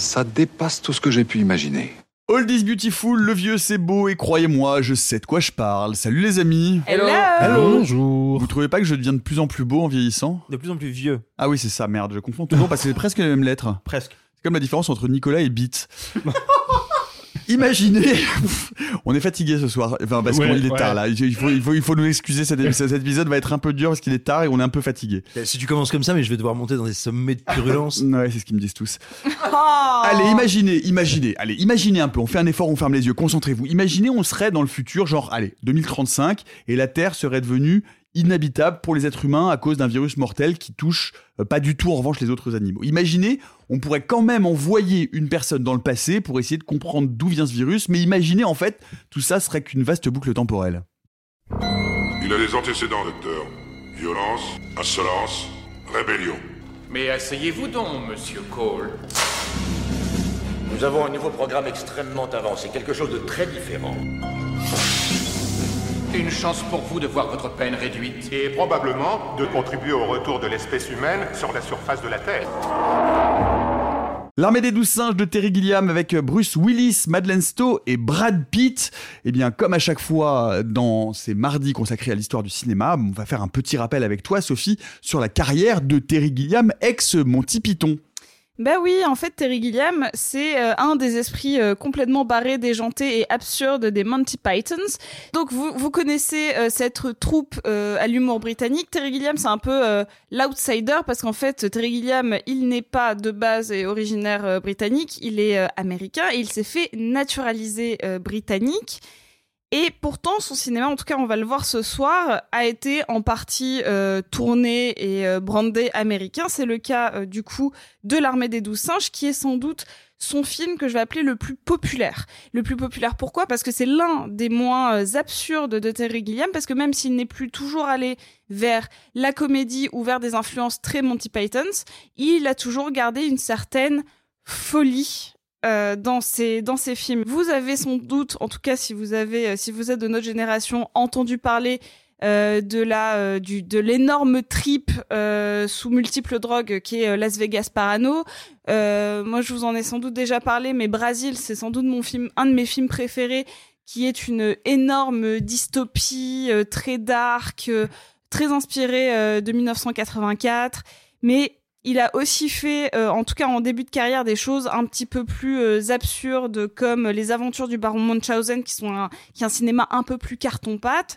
Ça dépasse tout ce que j'ai pu imaginer. All is beautiful, le vieux c'est beau et croyez-moi, je sais de quoi je parle. Salut les amis. Hello. Bonjour. Vous trouvez pas que je deviens de plus en plus beau en vieillissant? De plus en plus vieux. Ah oui, c'est ça, merde, je confonds toujours parce que c'est presque les mêmes lettres. Presque. C'est comme la différence entre Nicolas et Beat. Imaginez, on est fatigué ce soir, enfin parce Ouais, qu'il est ouais. tard là. Il faut, il faut, il faut nous excuser. Cet, cet épisode va être un peu dur parce qu'il est tard et on est un peu fatigué. Si tu commences comme ça, mais je vais devoir monter dans des sommets de purulence. Ouais, c'est ce qu'ils me disent tous. Allez, imaginez, imaginez, allez, imaginez un peu, on fait un effort, on ferme les yeux, concentrez-vous. Imaginez, on serait dans le futur, genre, allez, 2035, et la Terre serait devenue inhabitable pour les êtres humains à cause d'un virus mortel qui touche euh, pas du tout en revanche les autres animaux. Imaginez, on pourrait quand même envoyer une personne dans le passé pour essayer de comprendre d'où vient ce virus, mais imaginez en fait, tout ça serait qu'une vaste boucle temporelle. Il a des antécédents, docteur. Violence, insolence, rébellion. Mais asseyez-vous donc, monsieur Cole. Nous avons un nouveau programme extrêmement avancé, quelque chose de très différent. Une chance pour vous de voir votre peine réduite. Et probablement de contribuer au retour de l'espèce humaine sur la surface de la Terre. L'armée des douze singes de Terry Gilliam avec Bruce Willis, Madeleine Stowe et Brad Pitt. Eh bien, comme à chaque fois dans ces mardis consacrés à l'histoire du cinéma, on va faire un petit rappel avec toi, Sophie, sur la carrière de Terry Gilliam, ex Monty Python. Ben oui, en fait, Terry Gilliam, c'est euh, un des esprits euh, complètement barrés, déjantés et absurdes des Monty Pythons. Donc, vous, vous connaissez euh, cette troupe euh, à l'humour britannique. Terry Gilliam, c'est un peu l'outsider parce qu'en fait, Terry Gilliam, il n'est pas de base et originaire britannique, il est américain et il s'est fait naturaliser britannique. Et pourtant, son cinéma, en tout cas, on va le voir ce soir, a été en partie euh, tourné et euh, brandé américain. C'est le cas, euh, du coup, de L'Armée des Douze Singes, qui est sans doute son film que je vais appeler le plus populaire. Le plus populaire, pourquoi? Parce que c'est l'un des moins euh, absurdes de Terry Gilliam, parce que même s'il n'est plus toujours allé vers la comédie ou vers des influences très Monty Pythons, il a toujours gardé une certaine folie euh, dans ces dans ces films. Vous avez sans doute, en tout cas si vous avez euh, si vous êtes de notre génération, entendu parler euh, de la euh, du de l'énorme trip euh, sous multiples drogues qui est Las Vegas Parano. Moi je vous en ai sans doute déjà parlé, mais Brasil c'est sans doute mon film un de mes films préférés qui est une énorme dystopie très dark, très inspirée de 1984, mais il a aussi fait, euh, en tout cas en début de carrière, des choses un petit peu plus euh, absurdes comme Les Aventures du Baron Munchausen, qui sont un, qui est un cinéma un peu plus carton-pâte,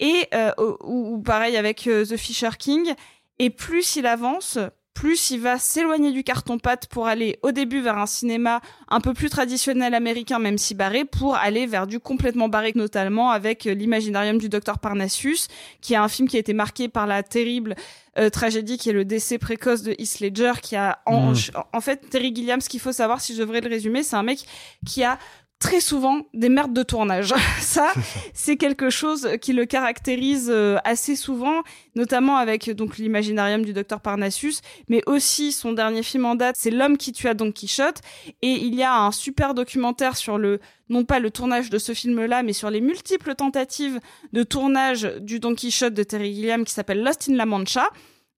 et euh, ou, ou pareil avec euh, The Fisher King. Et plus il avance, plus il va s'éloigner du carton-pâte pour aller au début vers un cinéma un peu plus traditionnel américain, même si barré, pour aller vers du complètement barré, notamment avec euh, l'imaginarium du docteur Parnassus, qui est un film qui a été marqué par la terrible euh, tragédie qui est le décès précoce de Heath Ledger, qui a en, Mm. en fait Terry Gilliam. Ce qu'il faut savoir, si je devrais le résumer, c'est un mec qui a très souvent des merdes de tournage. Ça, c'est quelque chose qui le caractérise euh, assez souvent, notamment avec donc l'imaginarium du docteur Parnassus, mais aussi son dernier film en date, c'est L'homme qui tua Don Quichotte, et il y a un super documentaire sur le non pas le tournage de ce film-là, mais sur les multiples tentatives de tournage du Don Quichotte de Terry Gilliam qui s'appelle Lost in La Mancha.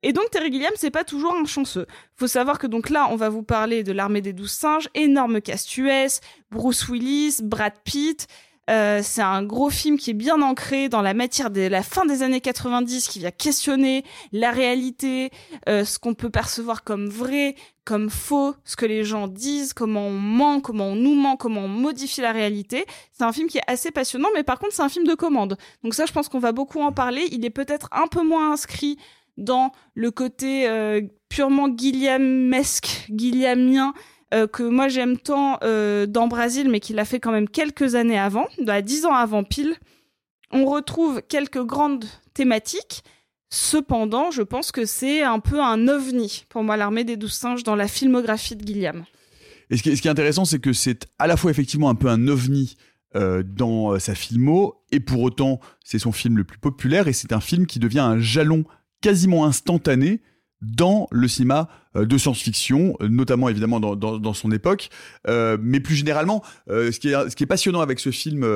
Et donc Terry Gilliam, c'est pas toujours un chanceux. Faut savoir que donc là, on va vous parler de l'armée des douze singes, énorme cast US, Bruce Willis, Brad Pitt, Euh, c'est un gros film qui est bien ancré dans la matière de la fin des années 90, qui vient questionner la réalité, euh, ce qu'on peut percevoir comme vrai, comme faux, ce que les gens disent, comment on ment, comment on nous ment, comment on modifie la réalité. C'est un film qui est assez passionnant, mais par contre c'est un film de commande. Donc ça, je pense qu'on va beaucoup en parler. Il est peut-être un peu moins inscrit dans le côté euh, purement guillemesque, guillemien, euh, que moi j'aime tant euh, dans Brasil, mais qu'il a fait quand même quelques années avant, à dix ans avant pile. On retrouve quelques grandes thématiques. Cependant, je pense que c'est un peu un ovni pour moi, l'armée des douze singes, dans la filmographie de Guillaume. Et ce qui est, ce qui est intéressant, c'est que c'est à la fois effectivement un peu un ovni euh, dans euh, sa filmo, et pour autant, c'est son film le plus populaire, et c'est un film qui devient un jalon quasiment instantané dans le cinéma euh, de science-fiction, euh, notamment évidemment dans, son époque, euh, mais plus généralement, ce, qui est, passionnant avec ce film,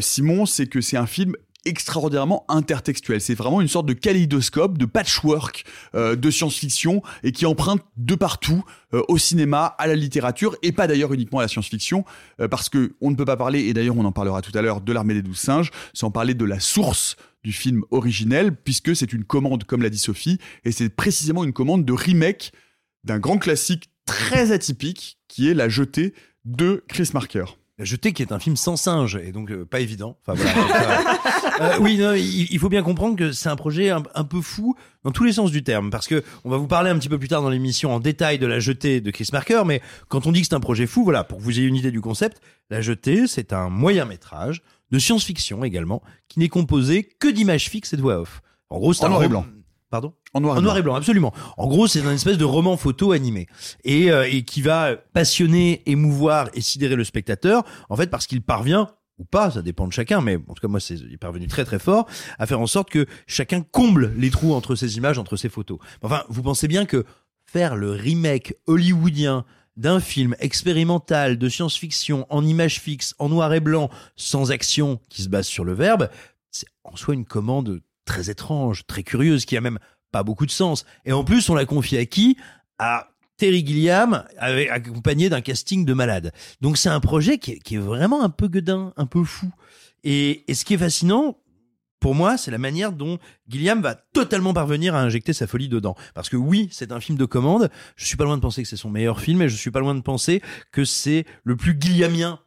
Simon, c'est que c'est un film extraordinairement intertextuel. C'est vraiment une sorte de kaléidoscope, de patchwork de science-fiction et qui emprunte de partout au cinéma, à la littérature et pas d'ailleurs uniquement à la science-fiction parce que on ne peut pas parler et d'ailleurs on en parlera tout à l'heure de l'armée des douze singes sans parler de la source du film originel puisque c'est une commande comme l'a dit Sophie et c'est précisément une commande de remake d'un grand classique très atypique qui est La Jetée de Chris Marker. La Jetée qui est un film sans singe et donc euh, pas évident. Enfin voilà. Euh, oui, non, il, faut bien comprendre que c'est un projet un, un peu fou dans tous les sens du terme parce que on va vous parler un petit peu plus tard dans l'émission en détail de La Jetée de Chris Marker, mais quand on dit que c'est un projet fou, voilà, pour que vous ayez une idée du concept, La Jetée, c'est un moyen métrage de science-fiction également qui n'est composé que d'images fixes et de voix off. En gros, c'est un noir et blanc. Pardon En noir et en noir blanc. et blanc, absolument. En gros, c'est un espèce de roman photo animé et, euh, et qui va passionner, émouvoir et sidérer le spectateur, en fait, parce qu'il parvient ou pas, ça dépend de chacun, mais en tout cas moi c'est il est parvenu très très fort à faire en sorte que chacun comble les trous entre ces images, entre ces photos. Enfin, vous pensez bien que faire le remake hollywoodien d'un film expérimental de science-fiction en images fixes, en noir et blanc, sans action, qui se base sur le verbe, c'est en soi une commande très étrange, très curieuse, qui a même pas beaucoup de sens. Et en plus, on l'a confié à qui? À Terry Gilliam, accompagné d'un casting de malade. Donc c'est un projet qui est, vraiment un peu gueudin, un peu fou. Et, et ce qui est fascinant, pour moi, c'est la manière dont Gilliam va totalement parvenir à injecter sa folie dedans. Parce que oui, c'est un film de commande. Je suis pas loin de penser que c'est son meilleur film et je suis pas loin de penser que c'est le plus Gilliamien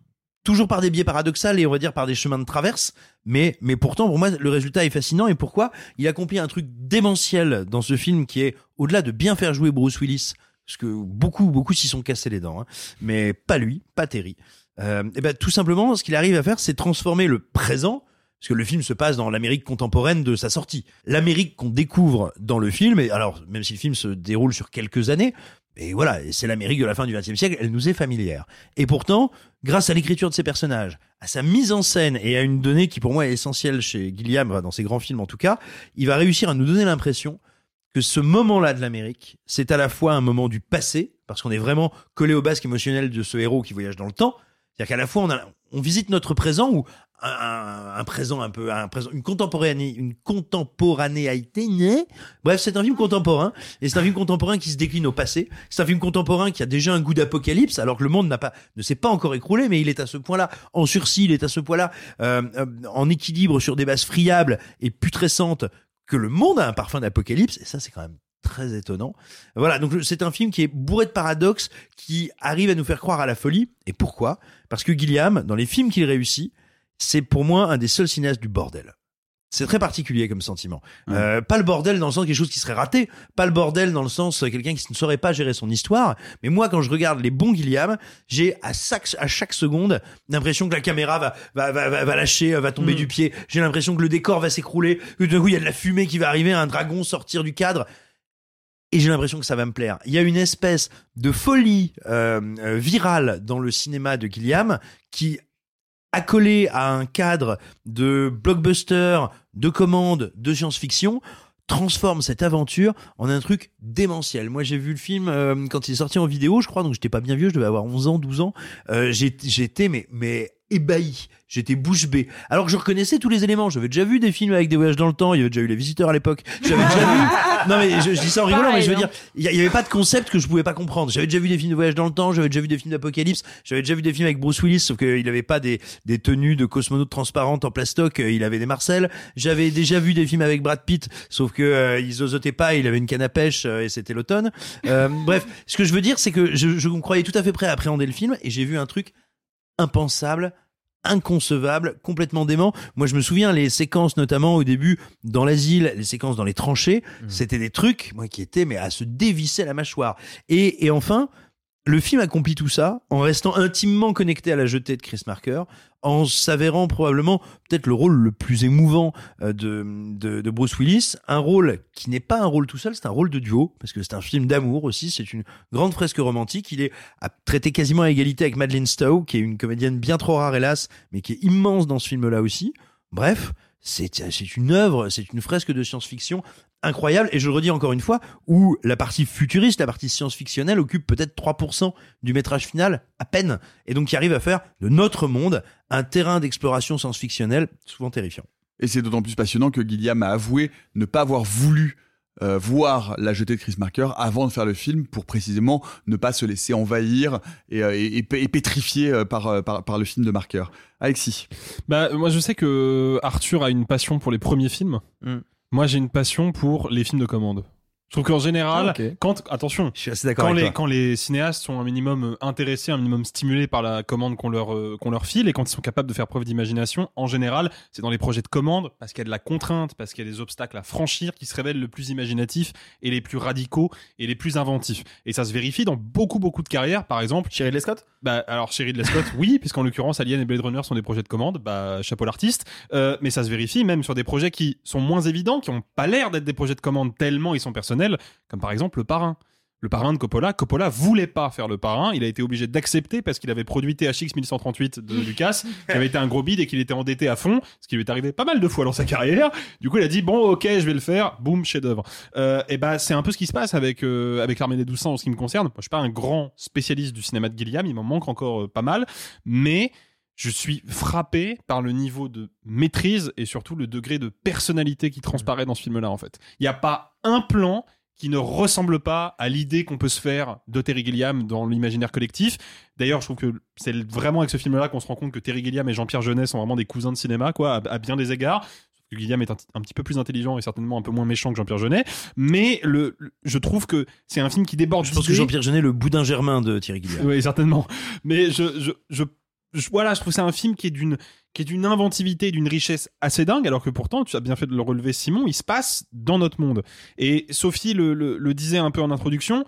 toujours par des biais paradoxaux et on va dire par des chemins de traverse, mais mais pourtant pour moi le résultat est fascinant et pourquoi il accomplit un truc démentiel dans ce film qui est au-delà de bien faire jouer Bruce Willis, parce que beaucoup beaucoup s'y sont cassés les dents, hein, mais pas lui, pas Terry. Euh, et ben tout simplement, ce qu'il arrive à faire, c'est transformer le présent parce que le film se passe dans l'Amérique contemporaine de sa sortie. L'Amérique qu'on découvre dans le film, et alors même si le film se déroule sur quelques années, et voilà, c'est l'Amérique de la fin du XXe siècle, elle nous est familière. Et pourtant, grâce à l'écriture de ses personnages, à sa mise en scène et à une donnée qui pour moi est essentielle chez Gilliam, dans ses grands films en tout cas, il va réussir à nous donner l'impression que ce moment-là de l'Amérique, c'est à la fois un moment du passé, parce qu'on est vraiment collé au basque émotionnel de ce héros qui voyage dans le temps, c'est-à-dire qu'à la fois on, on visite notre présent ou un, un, présent un peu, un présent, une contemporanéité, une contemporanéité. né. Bref, c'est un film contemporain et c'est un film contemporain qui se décline au passé. C'est un film contemporain qui a déjà un goût d'apocalypse, alors que le monde n'a pas, ne s'est pas encore écroulé, mais il est à ce point-là en sursis, il est à ce point-là euh, euh, en équilibre sur des bases friables et putrescentes que le monde a un parfum d'apocalypse. Et ça, c'est quand même très étonnant. Voilà, donc c'est un film qui est bourré de paradoxes, qui arrive à nous faire croire à la folie. Et pourquoi? Parce que Gilliam, dans les films qu'il réussit, c'est pour moi un des seuls cinéastes du bordel. C'est très particulier comme sentiment. Ouais. Euh, pas le bordel dans le sens quelque chose qui serait raté, pas le bordel dans le sens euh, quelqu'un qui ne saurait pas gérer son histoire. Mais moi, quand je regarde les bons Gilliam, j'ai à chaque, à chaque seconde l'impression que la caméra va, va, va, va, lâcher, euh, va tomber Mm. du pied. J'ai l'impression que le décor va s'écrouler, que d'un coup il y a de la fumée qui va arriver, un dragon sortir du cadre et j'ai l'impression que ça va me plaire. Il y a une espèce de folie euh, euh, virale dans le cinéma de Gilliam qui accolé à un cadre de blockbuster, de commande, de science-fiction, transforme cette aventure en un truc démentiel. Moi, j'ai vu le film euh, quand il est sorti en vidéo, je crois, donc j'étais pas bien vieux, je devais avoir 11 ans, 12 ans. Euh, J'étais mais mais ébahi. J'étais bouche bée. Alors que je reconnaissais tous les éléments. J'avais déjà vu des films avec des voyages dans le temps. Il y avait déjà eu Les Visiteurs à l'époque. J'avais déjà vu. Non mais je, je dis ça en rigolant, mais je veux dire, il y, avait pas de concept que je pouvais pas comprendre. J'avais déjà vu des films de voyage dans le temps. J'avais déjà vu des films d'apocalypse. J'avais déjà vu des films avec Bruce Willis, sauf qu'il avait pas des, des tenues de cosmonautes transparentes en plastoc. Il avait des Marcel. J'avais déjà vu des films avec Brad Pitt, sauf que euh, zozotait pas. Il avait une canne à pêche euh, et c'était l'automne. Euh, bref, ce que je veux dire, c'est que je, je me croyais tout à fait prêt à appréhender le film et j'ai vu un truc impensable inconcevable, complètement dément. Moi, je me souviens les séquences, notamment au début dans l'asile, les séquences dans les tranchées, Mmh. c'était des trucs, moi, qui étaient mais à se dévisser la mâchoire. Et, et enfin, le film accomplit tout ça en restant intimement connecté à la jetée de Chris Marker, en s'avérant probablement peut-être le rôle le plus émouvant euh, de, de, Bruce Willis, un rôle qui n'est pas un rôle tout seul, c'est un rôle de duo, parce que c'est un film d'amour aussi, c'est une grande fresque romantique, il est à traiter quasiment à égalité avec Madeleine Stowe, qui est une comédienne bien trop rare hélas, mais qui est immense dans ce film-là aussi. Bref, c'est une œuvre, c'est une fresque de science-fiction incroyable, et je le redis encore une fois, où la partie futuriste, la partie science-fictionnelle occupe peut-être 3% du métrage final, à peine, et donc qui arrive à faire de notre monde un terrain d'exploration science-fictionnelle souvent terrifiant. Et c'est d'autant plus passionnant que Gilliam a avoué ne pas avoir voulu euh, voir la jetée de Chris Marker avant de faire le film pour précisément ne pas se laisser envahir et, euh, et, et- et pétrifier euh, par, par, par le film de Marker. Alexis. Bah, moi, je sais que Arthur a une passion pour les premiers films. Mm. Moi, j'ai une passion pour les films de commande. Je trouve qu'en général, Ah, quand attention, Je suis assez d'accord quand avec les, toi. quand les cinéastes sont un minimum euh, intéressés, un minimum stimulés par la commande qu'on leur, euh, qu'on leur file, et quand ils sont capables de faire preuve d'imagination, en général, c'est dans les projets de commande, parce qu'il y a de la contrainte, parce qu'il y a des obstacles à franchir, qui se révèlent le plus imaginatifs et les plus radicaux et les plus inventifs. Et ça se vérifie dans beaucoup, beaucoup de carrières. Par exemple, Chérie de Scott? bah, alors, Chérie de Scott, oui, puisqu'en l'occurrence, Alien et Blade Runner sont des projets de commande, bah, chapeau l'artiste. Euh, mais ça se vérifie même sur des projets qui sont moins évidents, qui ont pas l'air d'être des projets de commande tellement ils sont personnels, comme par exemple Le Parrain. Le parrain de Coppola, Coppola voulait pas faire le parrain, il a été obligé d'accepter parce qu'il avait produit THX 1138 de Lucas, qui avait été un gros bide et qu'il était endetté à fond, ce qui lui est arrivé pas mal de fois dans sa carrière. Du coup, il a dit bon, ok, je vais le faire, boum, chef-d'œuvre. Euh, et ben, c'est un peu ce qui se passe avec euh, avec l'armée des douze sangs en ce qui me concerne. Moi, je suis pas un grand spécialiste du cinéma de Gilliam, il m'en manque encore euh, pas mal, mais je suis frappé par le niveau de maîtrise et surtout le degré de personnalité qui transparaît dans ce film-là, en fait. Il n'y a pas un plan qui ne ressemble pas à l'idée qu'on peut se faire de Terry Gilliam dans l'imaginaire collectif. D'ailleurs, je trouve que c'est vraiment avec ce film-là qu'on se rend compte que Terry Gilliam et Jean-Pierre Jeunet sont vraiment des cousins de cinéma, quoi, à, à bien des égards. Que Gilliam est un, un petit peu plus intelligent et certainement un peu moins méchant que Jean-Pierre Jeunet. Mais le, le- je trouve que c'est un film qui déborde Je pense que. Jean-Pierre Jeunet est le boudin germain de Thierry Gilliam. Oui, certainement. Mais je, je, je, voilà, je trouve c'est un film qui est d'une qui est d'une inventivité, et d'une richesse assez dingue, alors que pourtant, tu as bien fait de le relever, Simon, il se passe dans notre monde. Et Sophie le, le, disait un peu en introduction,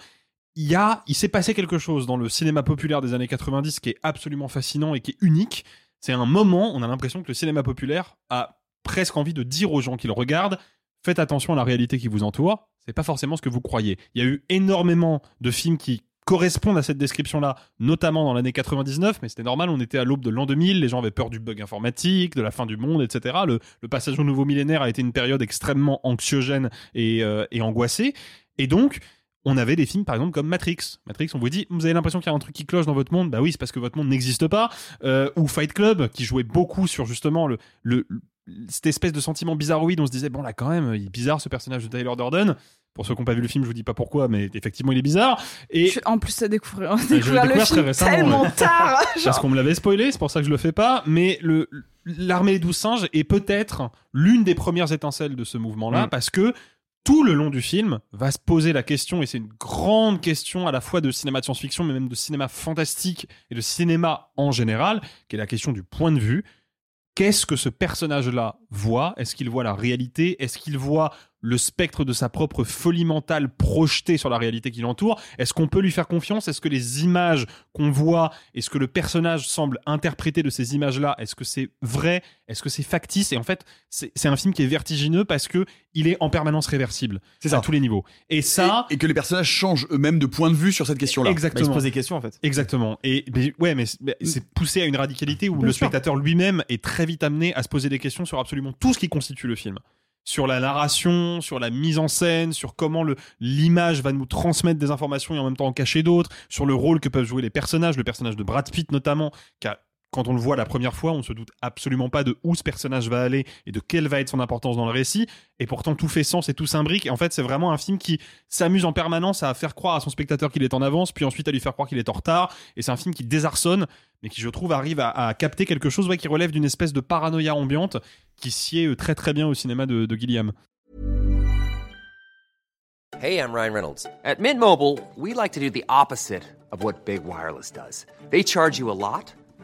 il il s'est passé quelque chose dans le cinéma populaire des années 90 qui est absolument fascinant et qui est unique. C'est un moment, on a l'impression que le cinéma populaire a presque envie de dire aux gens qui le regardent, faites attention à la réalité qui vous entoure, c'est pas forcément ce que vous croyez. Il y a eu énormément de films qui correspondent à cette description-là, notamment dans l'année 99, mais c'était normal, on était à l'aube de l'an 2000, les gens avaient peur du bug informatique, de la fin du monde, etc. Le, passage au nouveau millénaire a été une période extrêmement anxiogène et, euh, et angoissée. Et donc, on avait des films par exemple comme Matrix. Matrix, on vous dit, vous avez l'impression qu'il y a un truc qui cloche dans votre monde. Bah oui, c'est parce que votre monde n'existe pas. Euh, ou Fight Club, qui jouait beaucoup sur justement le, cette espèce de sentiment bizarroïde. On se disait, bon là quand même, il est bizarre ce personnage de Tyler Durden. Pour ceux qui n'ont pas vu le film, je vous dis pas pourquoi, mais effectivement, il est bizarre. Et Je- En plus, à découvrir, on découvert le découvert très film récemment, tellement tard. parce genre. qu'on me l'avait spoilé, c'est pour ça que je le fais pas. Mais le l'armée des douze singes est peut-être l'une des premières étincelles de ce mouvement-là, Mm. parce que tout le long du film va se poser la question, et c'est une grande question à la fois de cinéma de science-fiction, mais même de cinéma fantastique et de cinéma en général, qui est la question du point de vue. Qu'est-ce que ce personnage-là voit? Est-ce qu'il voit la réalité? Est-ce qu'il voit le spectre de sa propre folie mentale projetée sur la réalité qui l'entoure Est-ce qu'on peut lui faire confiance? Est-ce que les images qu'on voit et ce que le personnage semble interpréter de ces images-là, est-ce que c'est vrai? Est-ce que c'est factice? Et en fait, c'est un film qui est vertigineux parce que il est en permanence réversible C'est ça. à tous les niveaux. Et ça, Et, et que les personnages changent eux-mêmes de point de vue sur cette question-là. Exactement. Bah, se pose des questions en fait. Exactement. Et mais, ouais, mais c'est- mais c'est poussé à une radicalité où Bien le sûr. spectateur lui-même est très vite amené à se poser des questions sur absolument tout ce qui constitue le film. Sur la narration, sur la mise en scène, sur comment l'image va nous transmettre des informations et en même temps en cacher d'autres, sur le rôle que peuvent jouer les personnages, le personnage de Brad Pitt notamment, qui a quand on le voit la première fois, on se doute absolument pas de où ce personnage va aller et de quelle va être son importance dans le récit. Et pourtant, tout fait sens et tout s'imbrique. Et en fait, c'est vraiment un film qui s'amuse en permanence à faire croire à son spectateur qu'il est en avance, puis ensuite à lui faire croire qu'il est en retard. Et c'est un film qui désarçonne, mais qui, je trouve, arrive à, capter quelque chose qui relève d'une espèce de paranoïa ambiante qui sied très très bien au cinéma de, de Gilliam. Hey, I'm Ryan Reynolds. At Mint Mobile, we like to do the opposite of what Big Wireless does. They charge you a lot.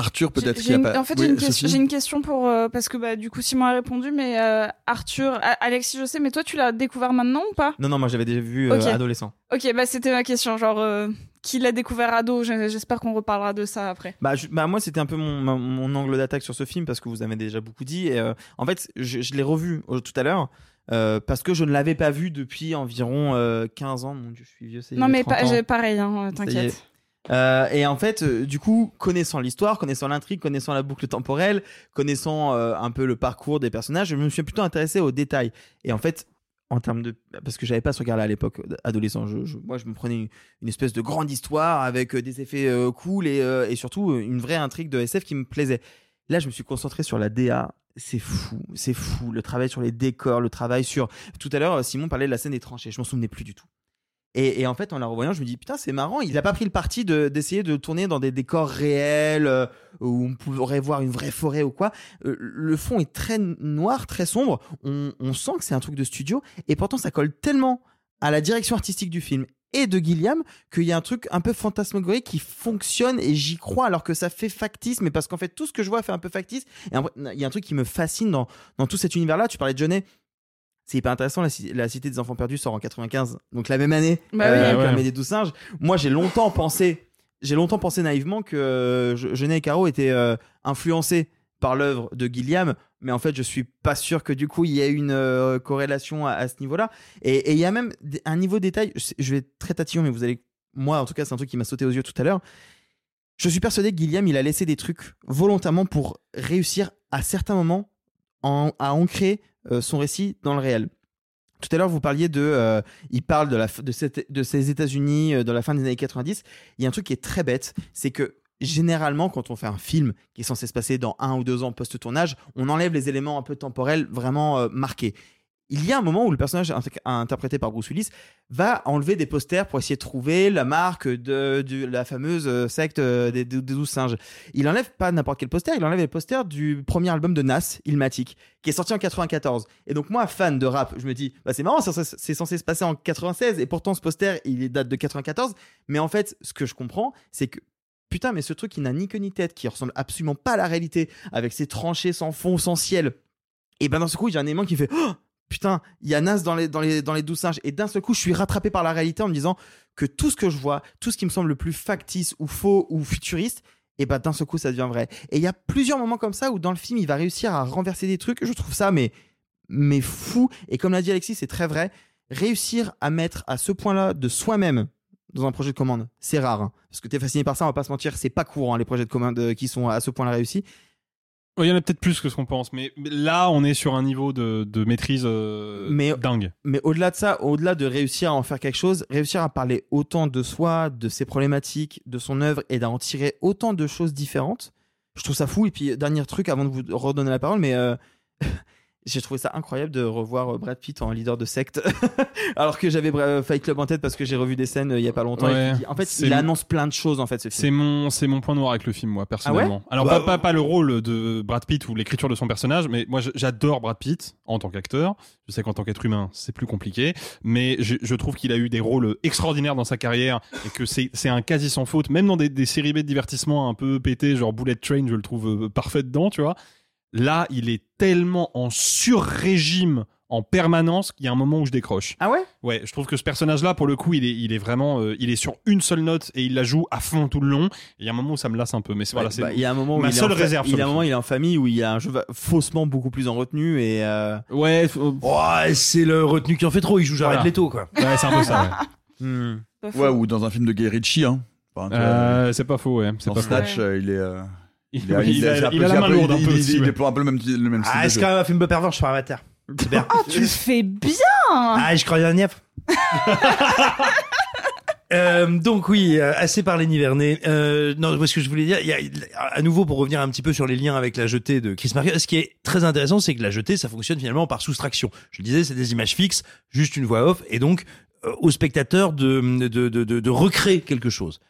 Arthur, peut-être a une- pas. En fait, Oui, j'ai une, question- j'ai une question pour euh, parce que bah du coup Simon a répondu, mais euh, Arthur, A- Alexis, je sais, mais toi tu l'as découvert maintenant ou pas? Non, non, moi j'avais déjà vu euh, adolescent. Ok, bah c'était ma question, genre euh, qui l'a découvert ado? J'espère qu'on reparlera de ça après. Bah, je- bah, moi, c'était un peu mon, mon, mon angle d'attaque sur ce film parce que vous avez déjà beaucoup dit. Et, euh, en fait, je, je l'ai revu euh, tout à l'heure euh, parce que je ne l'avais pas vu depuis environ euh, 15 ans. Mon dieu, je suis vieux, c'est Non mais 30 pas- ans. j'ai pareil, hein, t'inquiète. Euh, et en fait, euh, du coup, connaissant l'histoire, connaissant l'intrigue, connaissant la boucle temporelle, connaissant euh, un peu le parcours des personnages, je me suis plutôt intéressé aux détails. Et en fait, en termes de, parce que j'avais pas ce regard-là à l'époque, adolescent, je, moi je me prenais une, espèce de grande histoire avec des effets cool et, surtout une vraie intrigue de SF qui me plaisait. Là, je me suis concentré sur la DA. C'est fou, c'est fou. Le travail sur les décors, le travail sur. Tout à l'heure, Simon parlait de la scène des tranchées. Je m'en souvenais plus du tout. Et, en fait, en la revoyant, je me dis putain, c'est marrant. Il a pas pris le parti de- d'essayer de, tourner dans des décors réels euh, où on pourrait voir une vraie forêt ou quoi. Euh, le fond est très noir, très sombre. On, sent que c'est un truc de studio. Et pourtant, ça colle tellement à la direction artistique du film et de Gilliam qu'il y a un truc un peu fantasmagorique qui fonctionne et j'y crois alors que ça fait factice mais parce qu'en fait tout ce que je vois fait un peu factice et il y a un truc qui me fascine dans, dans tout cet univers là tu parlais de Jeunet c'est hyper intéressant. La, Ci- La Cité des Enfants Perdus sort en 95, donc la même année Bah oui. euh, Ouais. que L'armée des Douze Singes. Moi, j'ai longtemps pensé, j'ai longtemps pensé naïvement que euh, Je- Jeunet et Caro étaient euh, influencés par l'œuvre de Gilliam, mais en fait, je suis pas sûr que du coup il y ait une euh, corrélation à, à ce niveau-là. Et et il y a même un niveau de détail. Je vais être très tatillon, mais vous allez, moi, en tout cas, c'est un truc qui m'a sauté aux yeux tout à l'heure. Je suis persuadé que Gilliam, il a laissé des trucs volontairement pour réussir à certains moments en- à ancrer euh, son récit dans le réel. Tout à l'heure, vous parliez de. euh, il parle de, la, de, de ces États-Unis euh, dans la fin des années 90. Il y a un truc qui est très bête, c'est que généralement, quand on fait un film qui est censé se passer dans un ou deux ans post-tournage, on enlève les éléments un peu temporels vraiment euh, marqués. Il y a un moment où le personnage int- interprété par Bruce Willis va enlever des posters pour essayer de trouver la marque de, la fameuse euh, secte euh, des, des douze singes. Il enlève pas n'importe quel poster, il enlève les posters du premier album de Nas, Ilmatic, qui est sorti en 94. Et donc moi, fan de rap, je me dis, bah c'est marrant, c'est censé- se passer en 96, et pourtant ce poster, il date de 94. Mais en fait, ce que je comprends, c'est que putain, mais ce truc, il n'a ni queue ni tête, qui ressemble absolument pas à la réalité, avec ses tranchées sans fond, sans ciel. Et ben dans ce coup, il y a un élément qui fait, oh, putain, il y a Nas dans les, dans les, dans les douze singes. Et d'un seul coup, je suis rattrapé par la réalité en me disant que tout ce que je vois, tout ce qui me semble le plus factice ou faux ou futuriste, et ben d'un seul coup, ça devient vrai. Et il y a plusieurs moments comme ça où dans le film, il va réussir à renverser des trucs. Je trouve ça, mais, mais fou. Et comme l'a dit Alexis, c'est très vrai. Réussir à mettre à ce point-là de soi-même dans un projet de commande, c'est rare. hein. Parce que t'es fasciné par ça, on va pas se mentir, c'est pas courant les projets de commande euh, qui sont à ce point-là réussis. Il y en a peut-être plus que ce qu'on pense, mais là, on est sur un niveau de, de maîtrise euh, mais, dingue. Mais au-delà de ça, au-delà de réussir à en faire quelque chose, réussir à parler autant de soi, de ses problématiques, de son œuvre et d'en tirer autant de choses différentes, je trouve ça fou. Et puis, dernier truc avant de vous redonner la parole, mais euh, J'ai trouvé ça incroyable de revoir euh, Brad Pitt en leader de secte, alors que j'avais euh, Fight Club en tête parce que j'ai revu des scènes euh, il y a pas longtemps. Ouais. en fait, il mon- annonce plein de choses en fait. Ce film. C'est mon, c'est mon point noir avec le film, moi, personnellement. Alors, Bah, pas, pas, pas le rôle de Brad Pitt ou l'écriture de son personnage, mais moi, j'adore Brad Pitt en tant qu'acteur. Je sais qu'en tant qu'être humain, c'est plus compliqué, mais je, je trouve qu'il a eu des rôles extraordinaires dans sa carrière et que c'est, c'est un quasi sans faute, même dans des, des séries B de divertissement un peu pétées, genre Bullet Train, je le trouve parfait dedans, tu vois. Là, il est tellement en sur-régime en permanence qu'il y a un moment où je décroche. Ah ouais? Ouais, je trouve que ce personnage-là, pour le coup, il est, il est vraiment, euh, il est sur une seule note et il la joue à fond tout le long. Et il y a un moment où ça me lasse un peu, mais c'est voilà, Ouais, c'est bah, il y a un moment où ma il est seule en fa- réserve. Il y a un moment, il est en famille où il y a un jeu faussement beaucoup plus en retenue et. euh, Ouais, Ouais, c'est le retenu qui en fait trop. Il joue Jared Voilà. Leto, quoi. Ouais, c'est un peu ça. ouais. hmm. Ouais, ou dans un film de Guy Ritchie. Hein. Enfin, Euh, c'est pas faux, ouais. C'est dans pas faux. Snatch, euh, il est. Il, est- il a, un il peu- a la un main lourde un il- peu il- pour un peu le même, le même style Ah, de c'est jeu. quand même un film de pervers, je suis amateur. C'est bien. Ah, tu le fais bien Ah, je croyais un nief. Euh, donc oui, euh, assez parlé Nivernais. Euh, non, moi, ce que je voulais dire, il y a, à nouveau pour revenir un petit peu sur les liens avec la jetée de Chris Marker, ce qui est très intéressant, c'est que la jetée, ça fonctionne finalement par soustraction. Je le disais, c'est des images fixes, juste une voix off, et donc euh, au spectateur de, de, de, de, de recréer quelque chose.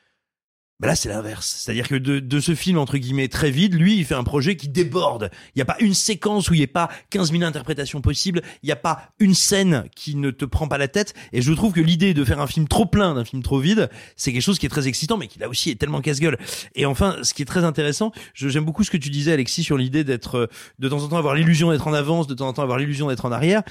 Ben là, c'est l'inverse. C'est-à-dire que de, de ce film, entre guillemets, très vide, lui, il fait un projet qui déborde. Il n'y a pas une séquence où il n'y a pas 15 000 interprétations possibles. Il n'y a pas une scène qui ne te prend pas la tête. Et je trouve que l'idée de faire un film trop plein d'un film trop vide, c'est quelque chose qui est très excitant, mais qui là aussi est tellement casse-gueule. Et enfin, ce qui est très intéressant, j'aime beaucoup ce que tu disais, Alexis, sur l'idée d'être, de temps en temps avoir l'illusion d'être en avance, de temps en temps avoir l'illusion d'être en arrière.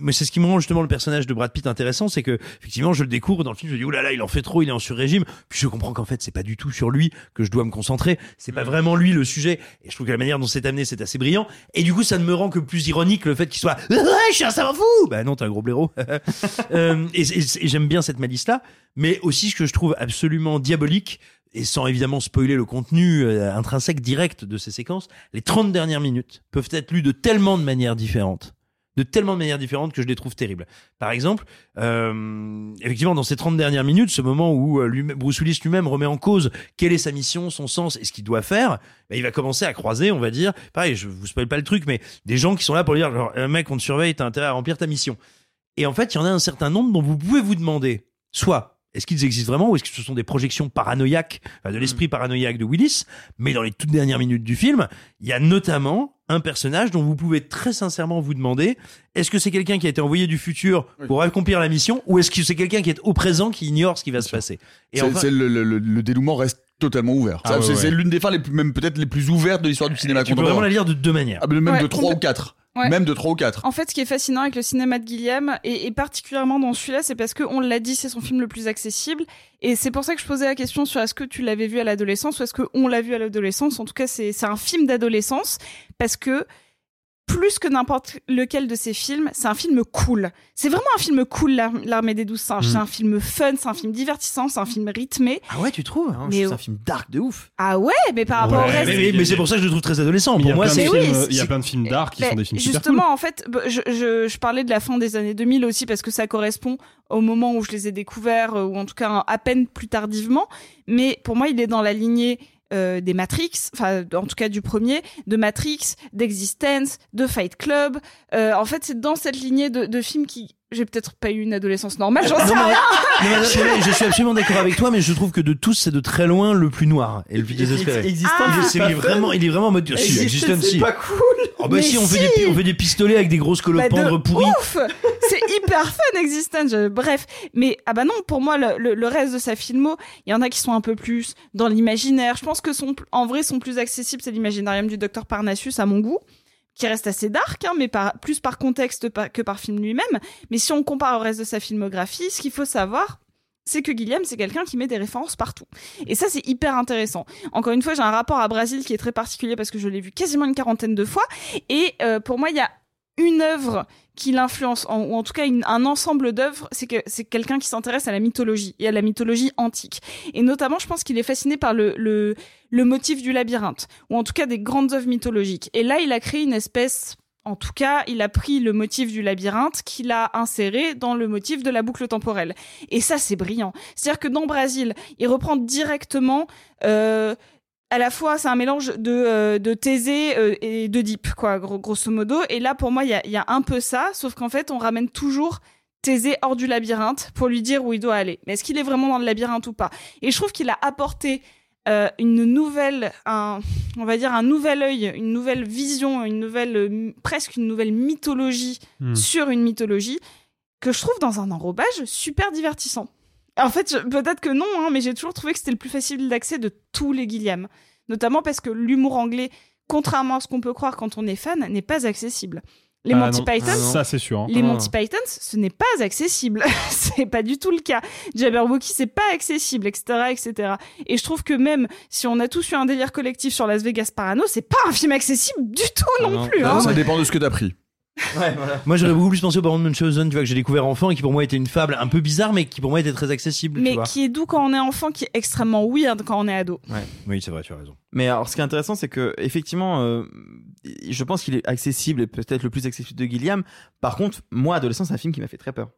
Mais c'est ce qui me rend justement le personnage de Brad Pitt intéressant, c'est que, effectivement, je le découvre dans le film, je dis, là, il en fait trop, il est en sur-régime. Puis je comprends qu'en fait, c'est pas du tout sur lui que je dois me concentrer. C'est pas vraiment lui le sujet. Et je trouve que la manière dont c'est amené, c'est assez brillant. Et du coup, ça ne me rend que plus ironique le fait qu'il soit, ouais, je suis un savant fou! Bah non, t'es un gros blaireau. Euh, et et- et j'aime bien cette malice-là. Mais aussi, ce que je trouve absolument diabolique, et sans évidemment spoiler le contenu euh, intrinsèque direct de ces séquences, les 30 dernières minutes peuvent être lues de tellement de manières différentes. De tellement de manières différentes que je les trouve terribles. Par exemple, euh, effectivement, dans ces 30 dernières minutes, ce moment où euh, lui- Bruce Willis lui-même remet en cause quelle est sa mission, son sens et ce qu'il doit faire, bah, il va commencer à croiser, on va dire, pareil, je vous spoil pas le truc, mais des gens qui sont là pour lui dire, genre, un mec, on te surveille, t'as intérêt à remplir ta mission. Et en fait, il y en a un certain nombre dont vous pouvez vous demander, soit est-ce qu'ils existent vraiment ou est-ce que ce sont des projections paranoïaques, de l'esprit paranoïaque de Willis? Mais dans les toutes dernières minutes du film, il y a notamment un personnage dont vous pouvez très sincèrement vous demander est-ce que c'est quelqu'un qui a été envoyé du futur pour accomplir la mission ou est-ce que c'est quelqu'un qui est au présent qui ignore ce qui va se passer? Et enfin- le, le- le- le dénouement reste totalement ouvert. Ah ouais, c'est ouais. l'une des fins les plus, même peut-être les plus ouvertes de l'histoire du cinéma tu peux vraiment la lire de deux manières. Ah, mais même Ouais, de 3 ou 4. Ouais. Même de 3 ou 4. En fait, ce qui est fascinant avec le cinéma de Guilliam, et, et particulièrement dans celui-là, c'est parce que on l'a dit, c'est son film le plus accessible. Et c'est pour ça que je posais la question sur est-ce que tu l'avais vu à l'adolescence ou est-ce qu'on l'a vu à l'adolescence. En tout cas, c'est c'est un film d'adolescence parce que plus que n'importe lequel de ces films, c'est un film cool. C'est vraiment un film cool, L'Ar- L'Armée des Douze Singes. C'est un film fun, c'est un film divertissant, c'est un film rythmé. Ah ouais, tu trouves hein, Mais C'est un film dark de ouf. Ah ouais, mais par rapport au Ouais, reste. mais, mais- mais c'est pour ça que je le trouve très adolescent. Pour moi, c'est films, oui, il y a plein de films dark qui Mais sont des films super justement, cool. en fait, bah, je, je, je parlais de la fin des années 2000 aussi parce que ça correspond au moment où je les ai découverts, euh, ou en tout cas à peine plus tardivement. Mais pour moi, il est dans la lignée euh, des Matrix, enfin en tout cas du premier, de Matrix, d'Existence, de Fight Club. Euh, en fait, c'est dans cette lignée de, de films qui j'ai peut-être pas eu une adolescence normale, j'en sais Non, mais- rien. Non, mais- mais je suis absolument d'accord avec toi, mais je trouve que de tous, c'est de très loin le plus noir et le plus désespéré. Existence, Il est- c'est c'est- pas il est vraiment, il est vraiment en mode. Si, Existence, si. c'est pas cool. Oh bah Mais si, on fait, des, pi- on fait des pistolets avec des grosses Bah, de colopendres pourries. ouf C'est hyper fun, Existence. Je- Bref, mais ah bah non, pour moi, le, le- le reste de sa filmo, il y en a qui sont un peu plus dans l'imaginaire. Je pense que son, en vrai, son plus accessible, c'est l'imaginarium du docteur Parnassus, à mon goût, qui reste assez dark, hein, mais plus par contexte que par film lui-même. Mais si on compare au reste de sa filmographie, ce qu'il faut savoir, c'est que Guillaume, c'est quelqu'un qui met des références partout. Et ça, c'est hyper intéressant. Encore une fois, j'ai un rapport à Brésil qui est très particulier parce que je l'ai vu quasiment une quarantaine de fois. Et euh, pour moi, il y a une œuvre qui l'influence, en- ou en tout cas un ensemble d'œuvres, c'est que c'est quelqu'un qui s'intéresse à la mythologie et à la mythologie antique. Et notamment, je pense qu'il est fasciné par le, le, motif du labyrinthe, ou en tout cas des grandes œuvres mythologiques. Et là, il a créé une espèce en tout cas, il a pris le motif du labyrinthe qu'il a inséré dans le motif de la boucle temporelle. Et ça, c'est brillant. C'est-à-dire que dans Brésil, il reprend directement euh, à la fois, c'est un mélange de, euh, de Thésée euh, et de Deep, quoi, gros- grosso modo. Et là, pour moi, il y a, il y a un peu ça, sauf qu'en fait, on ramène toujours Thésée hors du labyrinthe pour lui dire où il doit aller. Mais est-ce qu'il est vraiment dans le labyrinthe ou pas? Et je trouve qu'il a apporté euh, une nouvelle, un, on va dire un nouvel œil, une nouvelle vision, une nouvelle, presque une nouvelle mythologie Hmm. sur une mythologie que je trouve dans un enrobage super divertissant. En fait, je- peut-être que non, hein, mais j'ai toujours trouvé que c'était le plus facile d'accès de tous les Gilliam. Notamment parce que l'humour anglais, contrairement à ce qu'on peut croire quand on est fan, n'est pas accessible. Les Ah Monty non, Python, ça c'est sûr. hein. les Ah. Monty Python, ce n'est pas accessible. c'est pas du tout le cas. Jabberwocky, c'est pas accessible, etc., etc. Et je trouve que même si on a tous eu un délire collectif sur Las Vegas Parano, c'est pas un film accessible du tout non, non. plus. Ah hein. Ça dépend de ce que t'as pris. Ouais, voilà. Moi, j'aurais beaucoup plus pensé au Baron de Munchausen, tu vois, que j'ai découvert enfant et qui pour moi était une fable un peu bizarre, mais qui pour moi était très accessible. tu Mais vois. qui est doux quand on est enfant, qui est extrêmement weird quand on est ado. Oui, c'est vrai, tu as raison. Mais alors, ce qui est intéressant, c'est que effectivement, euh, je pense qu'il est accessible et peut-être le plus accessible de Gilliam. Par contre, moi, adolescent, c'est un film qui m'a fait très peur.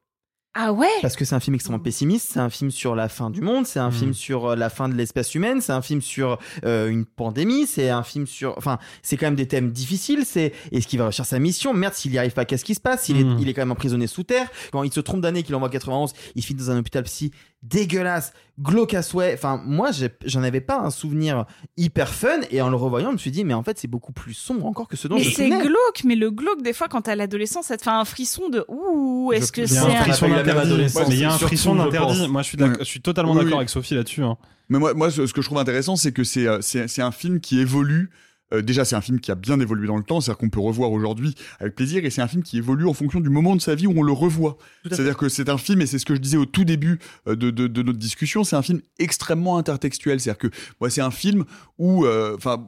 Ah ouais? Parce que c'est un film extrêmement pessimiste, c'est un film sur la fin du monde, c'est un Mm. film sur euh, la fin de l'espèce humaine, c'est un film sur euh, une pandémie, c'est un film sur... Enfin, c'est quand même des thèmes difficiles, c'est est-ce qu'il va réussir sa mission? Merde, s'il n'y arrive pas, qu'est-ce qui se passe? Il, Mm. est, il est quand même emprisonné sous terre. Quand il se trompe d'année, qu'il envoie 91, il finit dans un hôpital psy dégueulasse, glauque à souhait. Enfin, moi, j'en avais pas un souvenir hyper fun, et en le revoyant, je me suis dit, mais en fait, c'est beaucoup plus sombre encore que ce dont Mais je c'est glauque, mais le glauque, des fois, quand t'as l'adolescence, ça te fait un frisson de ouh, est-ce que c'est a un frisson d'interdit. adolescence, Mais il y a un frisson d'interdit. Moi, je suis, d'accord- je suis totalement Oui, d'accord oui. avec Sophie là-dessus. hein. Mais moi, moi, ce que je trouve intéressant, c'est que c'est euh, c'est c'est un film qui évolue. Euh, déjà, c'est un film qui a bien évolué dans le temps, c'est-à-dire qu'on peut revoir aujourd'hui avec plaisir, et c'est un film qui évolue en fonction du moment de sa vie où on le revoit. C'est-à-dire que c'est un film, et c'est ce que je disais au tout début euh, de, de, de notre discussion, c'est un film extrêmement intertextuel. C'est-à-dire que moi, c'est un film où, euh, enfin,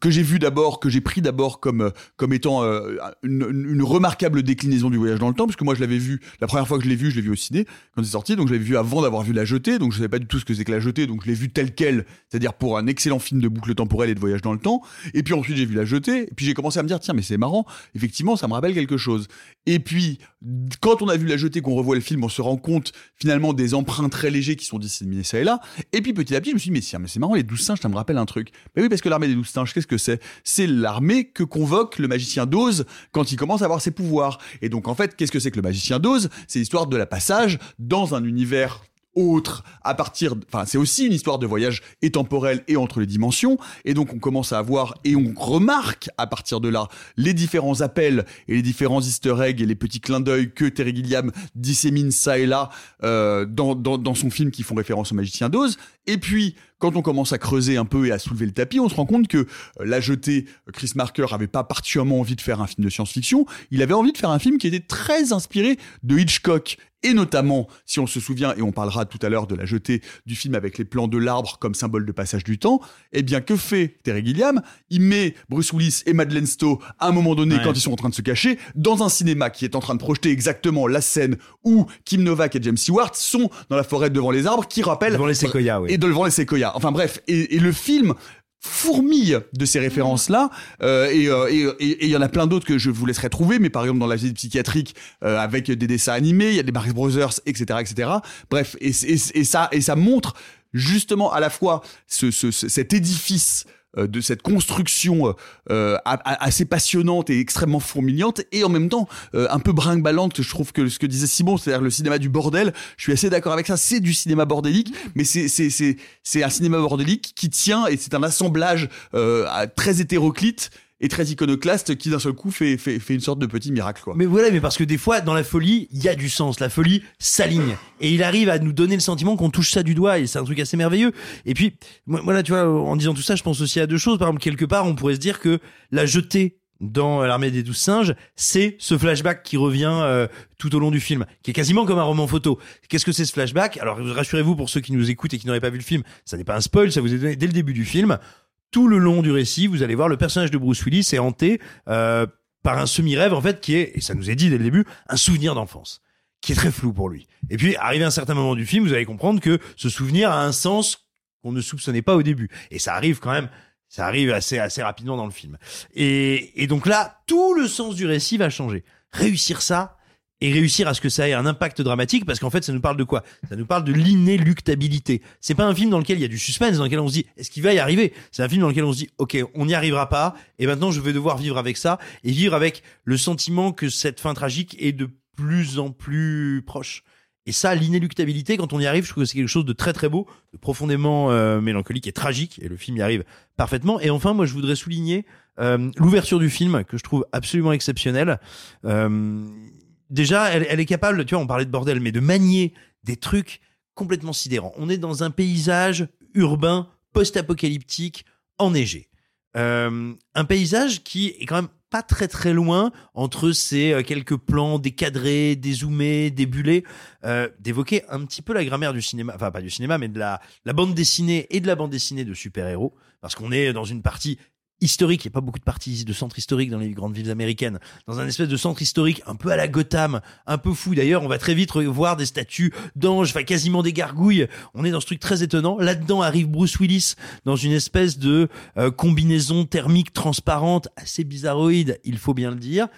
que j'ai vu d'abord, que j'ai pris d'abord comme comme étant euh, une, une- une remarquable déclinaison du voyage dans le temps, parce que moi, je l'avais vu la première fois que je l'ai vu, je l'ai vu au ciné quand c'est sorti, donc je l'avais vu avant d'avoir vu La Jetée, donc je savais pas du tout ce que c'est que La Jetée, donc je l'ai vu tel quel, c'est-à-dire pour un excellent film de boucle temporelle et de voyage dans le temps. Et puis ensuite, j'ai vu La Jetée, et puis j'ai commencé à me dire, tiens, mais c'est marrant, effectivement, ça me rappelle quelque chose. Et puis, quand on a vu La Jetée, qu'on revoit le film, on se rend compte finalement des emprunts très légers qui sont disséminés ça et là. Et puis petit à petit, je me suis dit, mais, tiens, mais c'est marrant, les douze singes, ça me rappelle un truc. Ben oui, parce que l'armée des douze singes, qu'est-ce que c'est? C'est l'armée que convoque le magicien d'Oz quand il commence à avoir ses pouvoirs. Et donc, en fait, qu'est-ce que c'est que le magicien d'Oz? C'est l'histoire de la passage dans un univers autre à partir enfin c'est aussi une histoire de voyage et temporel et entre les dimensions. Et donc on commence à avoir et on remarque à partir de là les différents appels et les différents easter eggs et les petits clins d'œil que Terry Gilliam dissémine ça et là euh, dans, dans, dans son film qui font référence au magicien d'Oz. Et puis quand on commence à creuser un peu et à soulever le tapis, on se rend compte que euh, la jetée, Chris Marker avait pas particulièrement envie de faire un film de science-fiction. Il avait envie de faire un film qui était très inspiré de Hitchcock. Et notamment, si on se souvient, et on parlera tout à l'heure de la jetée du film avec les plans de l'arbre comme symbole de passage du temps, eh bien, que fait Terry Gilliam? Il met Bruce Willis et Madeleine Stowe, à un moment donné, Ouais. quand ils sont en train de se cacher, dans un cinéma qui est en train de projeter exactement la scène où Kim Novak et James Stewart sont dans la forêt devant les arbres, qui rappellent... Devant les séquoias, oui. Et devant les séquoias. Enfin bref, et, le film fourmille de ces références-là, euh, et euh, et- il y en a plein d'autres que je vous laisserai trouver, mais par exemple dans la visite psychiatrique, euh, avec des dessins animés, il y a des Marx Brothers, etc., etc. Bref, et, ça, et ça montre justement à la fois ce, ce- ce- cet édifice de cette construction euh, euh, assez passionnante et extrêmement fourmiliante et en même temps euh, un peu brinque-ballante je trouve que ce que disait Simon c'est-à-dire le cinéma du bordel je suis assez d'accord avec ça c'est du cinéma bordélique mais c'est c'est un cinéma bordélique qui tient et c'est un assemblage euh, très hétéroclite et très iconoclaste qui d'un seul coup fait, fait fait une sorte de petit miracle quoi Mais voilà, mais parce que des fois, dans la folie, il y a du sens. La folie s'aligne. Et il arrive à nous donner le sentiment qu'on touche ça du doigt. Et c'est un truc assez merveilleux. Et puis, voilà, tu vois, en disant tout ça, je pense aussi à deux choses. Par exemple, quelque part, on pourrait se dire que la jetée dans l'armée des douze singes, c'est ce flashback qui revient euh, tout au long du film, qui est quasiment comme un roman photo. Qu'est-ce que c'est ce flashback? Alors rassurez-vous pour ceux qui nous écoutent et qui n'auraient pas vu le film, ça n'est pas un spoil, ça vous est donné dès le début du film. Tout le long du récit, vous allez voir le personnage de Bruce Willis est hanté euh, par un semi-rêve en fait qui est, et ça nous est dit dès le début, un souvenir d'enfance qui est très flou pour lui. Et puis, arrivé à un certain moment du film, vous allez comprendre que ce souvenir a un sens qu'on ne soupçonnait pas au début. Et ça arrive quand même, ça arrive assez, assez rapidement dans le film. Et, et donc là, tout le sens du récit va changer. Réussir ça et réussir à ce que ça ait un impact dramatique parce qu'en fait ça nous parle de quoi? Ça nous parle de l'inéluctabilité. C'est pas un film dans lequel il y a du suspense, dans lequel on se dit est-ce qu'il va y arriver? C'est un film dans lequel on se dit ok on n'y arrivera pas et maintenant je vais devoir vivre avec ça et vivre avec le sentiment que cette fin tragique est de plus en plus proche. Et ça, l'inéluctabilité, quand on y arrive, je trouve que c'est quelque chose de très très beau, de profondément euh, mélancolique et tragique, et le film y arrive parfaitement. Et enfin, moi, je voudrais souligner euh, l'ouverture du film, que je trouve absolument exceptionnelle. Euh, déjà, elle, est capable, tu vois, on parlait de bordel, mais de manier des trucs complètement sidérants. On est dans un paysage urbain, post-apocalyptique, enneigé. Euh, un paysage qui est quand même pas très très loin entre ces euh, quelques plans décadrés, dézoomés, débulés, euh, d'évoquer un petit peu la grammaire du cinéma, enfin pas du cinéma, mais de la bande dessinée et de la bande dessinée de super-héros, parce qu'on est dans une partie historique, il n'y a pas beaucoup de parties de centres historiques dans les grandes villes américaines, dans un espèce de centre historique un peu à la Gotham, un peu fou. D'ailleurs, on va très vite voir des statues d'anges, enfin quasiment des gargouilles. On est dans ce truc très étonnant. Là-dedans arrive Bruce Willis dans une espèce de euh, combinaison thermique transparente assez bizarroïde, il faut bien le dire.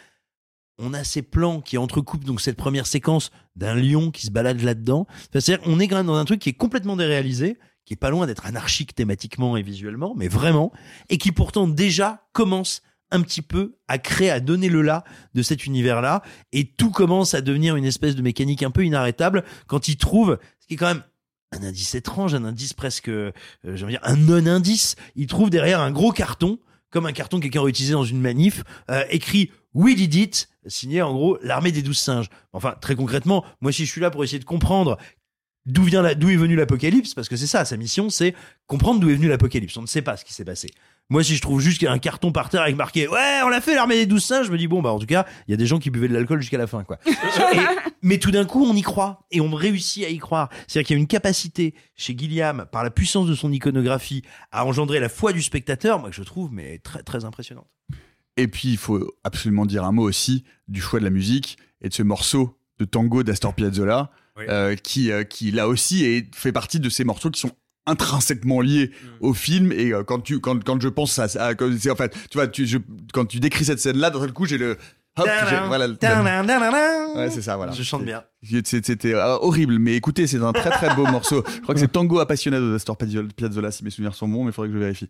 On a ces plans qui entrecoupent donc cette première séquence d'un lion qui se balade là-dedans. Enfin, C'est-à-dire, on est quand même dans un truc qui est complètement déréalisé, qui est pas loin d'être anarchique thématiquement et visuellement, mais vraiment, et qui pourtant déjà commence un petit peu à créer, à donner le là de cet univers-là, et tout commence à devenir une espèce de mécanique un peu inarrêtable quand il trouve, ce qui est quand même un indice étrange, un indice presque, euh, dire, un non-indice, il trouve derrière un gros carton, comme un carton que quelqu'un aurait utilisé dans une manif, euh, écrit We did it, signé en gros l'armée des douze singes. Enfin, très concrètement, moi si je suis là pour essayer de comprendre d'où vient d'où est venu l'apocalypse? Parce que c'est ça sa mission c'est comprendre d'où est venu l'apocalypse. On ne sait pas ce qui s'est passé. Moi si je trouve juste qu'il y a un carton par terre avec marqué ouais on l'a fait l'armée des douze singes je me dis bon bah en tout cas il y a des gens qui buvaient de l'alcool jusqu'à la fin quoi. Mais tout d'un coup on y croit. Et on réussit à y croire. C'est à dire qu'il y a une capacité chez Gilliam par la puissance de son iconographie à engendrer la foi du spectateur moi que je trouve mais très très impressionnante. Et puis, il faut absolument dire un mot aussi du choix de la musique et de ce morceau de tango d'Astor Piazzolla, euh, qui, euh, qui là aussi est, fait partie de ces morceaux qui sont intrinsèquement liés au film et euh, quand tu quand, quand je pense à, à c'est en fait tu vois tu, je, quand tu décris cette scène là d'un seul coup j'ai le hop voilà le- ouais c'est ça voilà je chante bien C'était horrible, mais écoutez, c'est un très très beau morceau. Je crois que c'est Tango Appassionato d'Astor Piazzolla- Piazzolla, si mes souvenirs sont bons, mais il faudrait que je vérifie.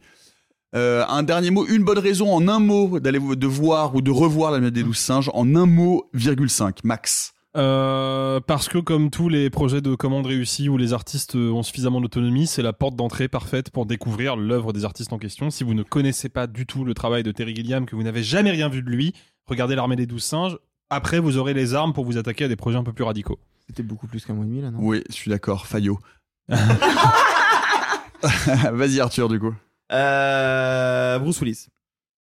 Euh, un dernier mot, une bonne raison en un mot d'aller de voir ou de revoir la des douze singes en un mot, virgule 5, max. Euh, parce que comme tous les projets de commande réussis où les artistes ont suffisamment d'autonomie, c'est la porte d'entrée parfaite pour découvrir l'œuvre des artistes en question. Si vous ne connaissez pas du tout le travail de Terry Gilliam, que vous n'avez jamais rien vu de lui, regardez l'armée des douze singes. Après, vous aurez les armes pour vous attaquer à des projets un peu plus radicaux. C'était beaucoup plus qu'un mois et demi là, non? Oui, je suis d'accord, Fayot. Vas-y Arthur, du coup. Euh, Bruce Willis.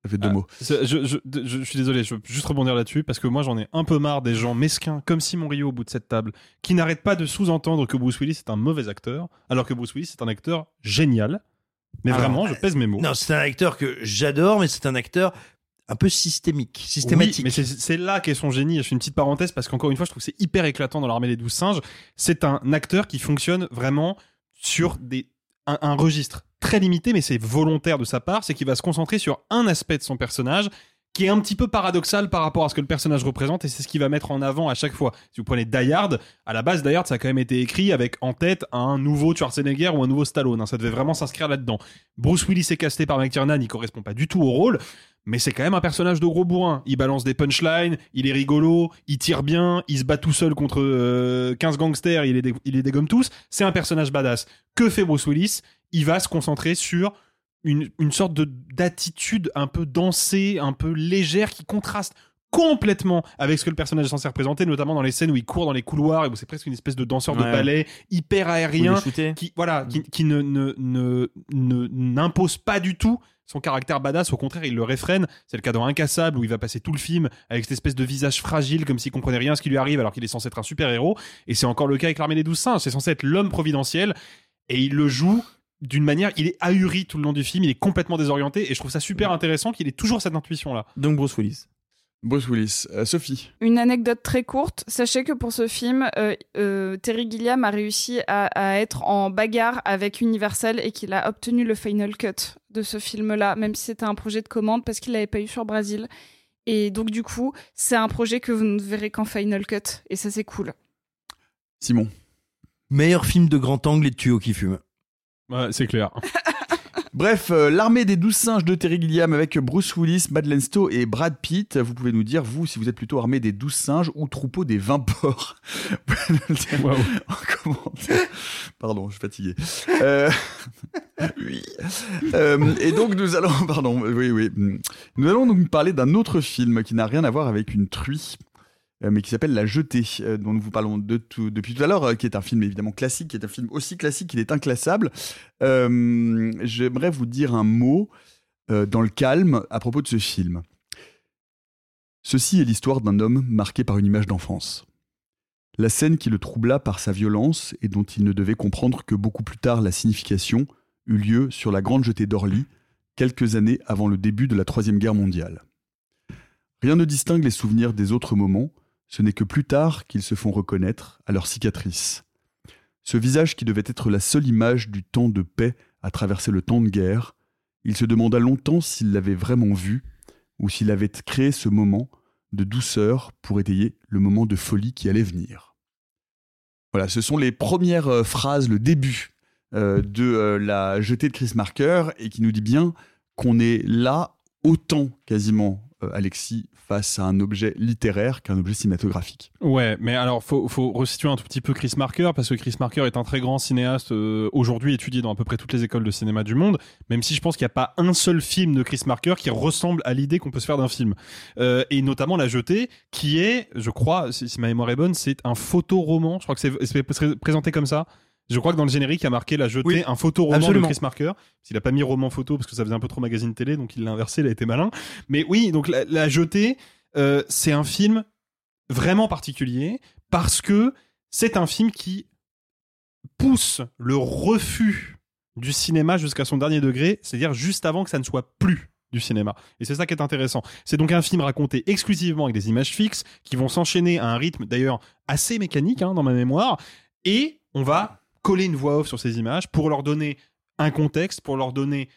Ça fait deux mots. Je, je- je- je suis désolé, je veux juste rebondir là-dessus parce que moi j'en ai un peu marre des gens mesquins comme Simon Rio au bout de cette table qui n'arrêtent pas de sous-entendre que Bruce Willis est un mauvais acteur alors que Bruce Willis est un acteur génial. Mais Alors, vraiment, je pèse mes mots. non c'est un acteur que j'adore mais c'est un acteur un peu systémique systématique Oui, mais c'est- c'est là qu'est son génie. Je fais une petite parenthèse parce qu'encore une fois, je trouve que c'est hyper éclatant dans l'armée des douze singes. C'est un acteur qui fonctionne vraiment sur des, un, registre très limité, mais c'est volontaire de sa part. C'est qu'il va se concentrer sur un aspect de son personnage qui est un petit peu paradoxal par rapport à ce que le personnage représente et c'est ce qu'il va mettre en avant à chaque fois. Si vous prenez Die Hard, à la base Die Hard ça a quand même été écrit avec en tête un nouveau Schwarzenegger ou un nouveau Stallone, hein. ça devait vraiment s'inscrire là-dedans. Bruce Willis est casté par McTiernan, il correspond pas du tout au rôle, mais c'est quand même un personnage de gros bourrin. Il balance des punchlines, il est rigolo, il tire bien, il se bat tout seul contre euh, 15 gangsters, il les, il les dégomme tous. C'est un personnage badass. Que fait Bruce Willis? Il va se concentrer sur une, une sorte de d'attitude un peu dansée, un peu légère, qui contraste complètement avec ce que le personnage est censé représenter, notamment dans les scènes où il court dans les couloirs et où c'est presque une espèce de danseur de ballet hyper aérien qui voilà qui, qui ne ne ne ne- n'impose pas du tout son caractère badass. Au contraire il le réfrène. C'est le cas dans Incassable où il va passer tout le film avec cette espèce de visage fragile comme s'il comprenait rien à ce qui lui arrive alors qu'il est censé être un super héros et c'est encore le cas avec l'armée des douze singes. C'est censé être l'homme providentiel. Et il le joue d'une manière il est ahuri tout le long du film il est complètement désorienté et je trouve ça super intéressant qu'il ait toujours cette intuition là donc Bruce Willis Bruce Willis. Euh, Sophie. Une anecdote très courte. Sachez que pour ce film, euh, euh, Terry Gilliam a réussi à, à être en bagarre avec Universal et qu'il a obtenu le final cut de ce film-là, même si c'était un projet de commande parce qu'il l'avait pas eu sur Brasil. Et donc du coup, c'est un projet que vous ne verrez qu'en Final Cut. Et ça, c'est cool. Simon. Meilleur film de grand angle et de tuyaux qui fument. Ouais, c'est clair. Bref, euh, l'armée des douze singes de Terry Gilliam avec Bruce Willis, Madeleine Stowe et Brad Pitt. Vous pouvez nous dire, vous, si vous êtes plutôt armée des douze singes ou troupeau des 20 porcs. En commentaire. Pardon, je suis fatigué. Euh, oui. Euh, et donc nous allons, pardon, oui, oui. Nous allons donc parler d'un autre film qui n'a rien à voir avec une truie. Euh, Mais qui s'appelle La Jetée, euh, dont nous vous parlons depuis tout à l'heure, euh, qui est un film évidemment classique, qui est un film aussi classique qu'il est inclassable. J'aimerais vous dire un mot dans le calme à propos de ce film. Ceci est l'histoire d'un homme marqué par une image d'enfance. La scène qui le troubla par sa violence et dont il ne devait comprendre que beaucoup plus tard la signification eut lieu sur la grande jetée d'Orly, quelques années avant le début de la Troisième Guerre mondiale. Rien ne distingue les souvenirs des autres moments, ce n'est que plus tard qu'ils se font reconnaître à leurs cicatrices. Ce visage qui devait être la seule image du temps de paix à traverser le temps de guerre, il se demanda longtemps s'il l'avait vraiment vu ou s'il avait créé ce moment de douceur pour étayer le moment de folie qui allait venir. Voilà, ce sont les premières euh, phrases, le début euh, de euh, la jetée de Chris Marker et qui nous dit bien qu'on est là autant quasiment, Alexis, face à un objet littéraire qu'un objet cinématographique. Ouais, mais alors faut faut resituer un tout petit peu Chris Marker parce que Chris Marker est un très grand cinéaste euh, aujourd'hui étudié dans à peu près toutes les écoles de cinéma du monde. Même si je pense qu'il n'y a pas un seul film de Chris Marker qui ressemble à l'idée qu'on peut se faire d'un film, Euh, et notamment La Jetée, qui est, je crois, si, si ma mémoire est bonne, c'est un photoroman. Je crois que c'est présenté comme ça. Je crois que dans le générique, il y a marqué La Jetée, Oui, un photoroman de. Chris Marker. Il a pas mis roman photo parce que ça faisait un peu trop magazine télé, donc il l'a inversé, il a été malin. Mais oui, donc La, La Jetée, euh, c'est un film vraiment particulier parce que c'est un film qui pousse le refus du cinéma jusqu'à son dernier degré, c'est-à-dire juste avant que ça ne soit plus du cinéma. Et c'est ça qui est intéressant. C'est donc un film raconté exclusivement avec des images fixes qui vont s'enchaîner à un rythme d'ailleurs assez mécanique hein, dans ma mémoire, et on va coller une voix off sur ces images pour leur donner un contexte, pour leur donner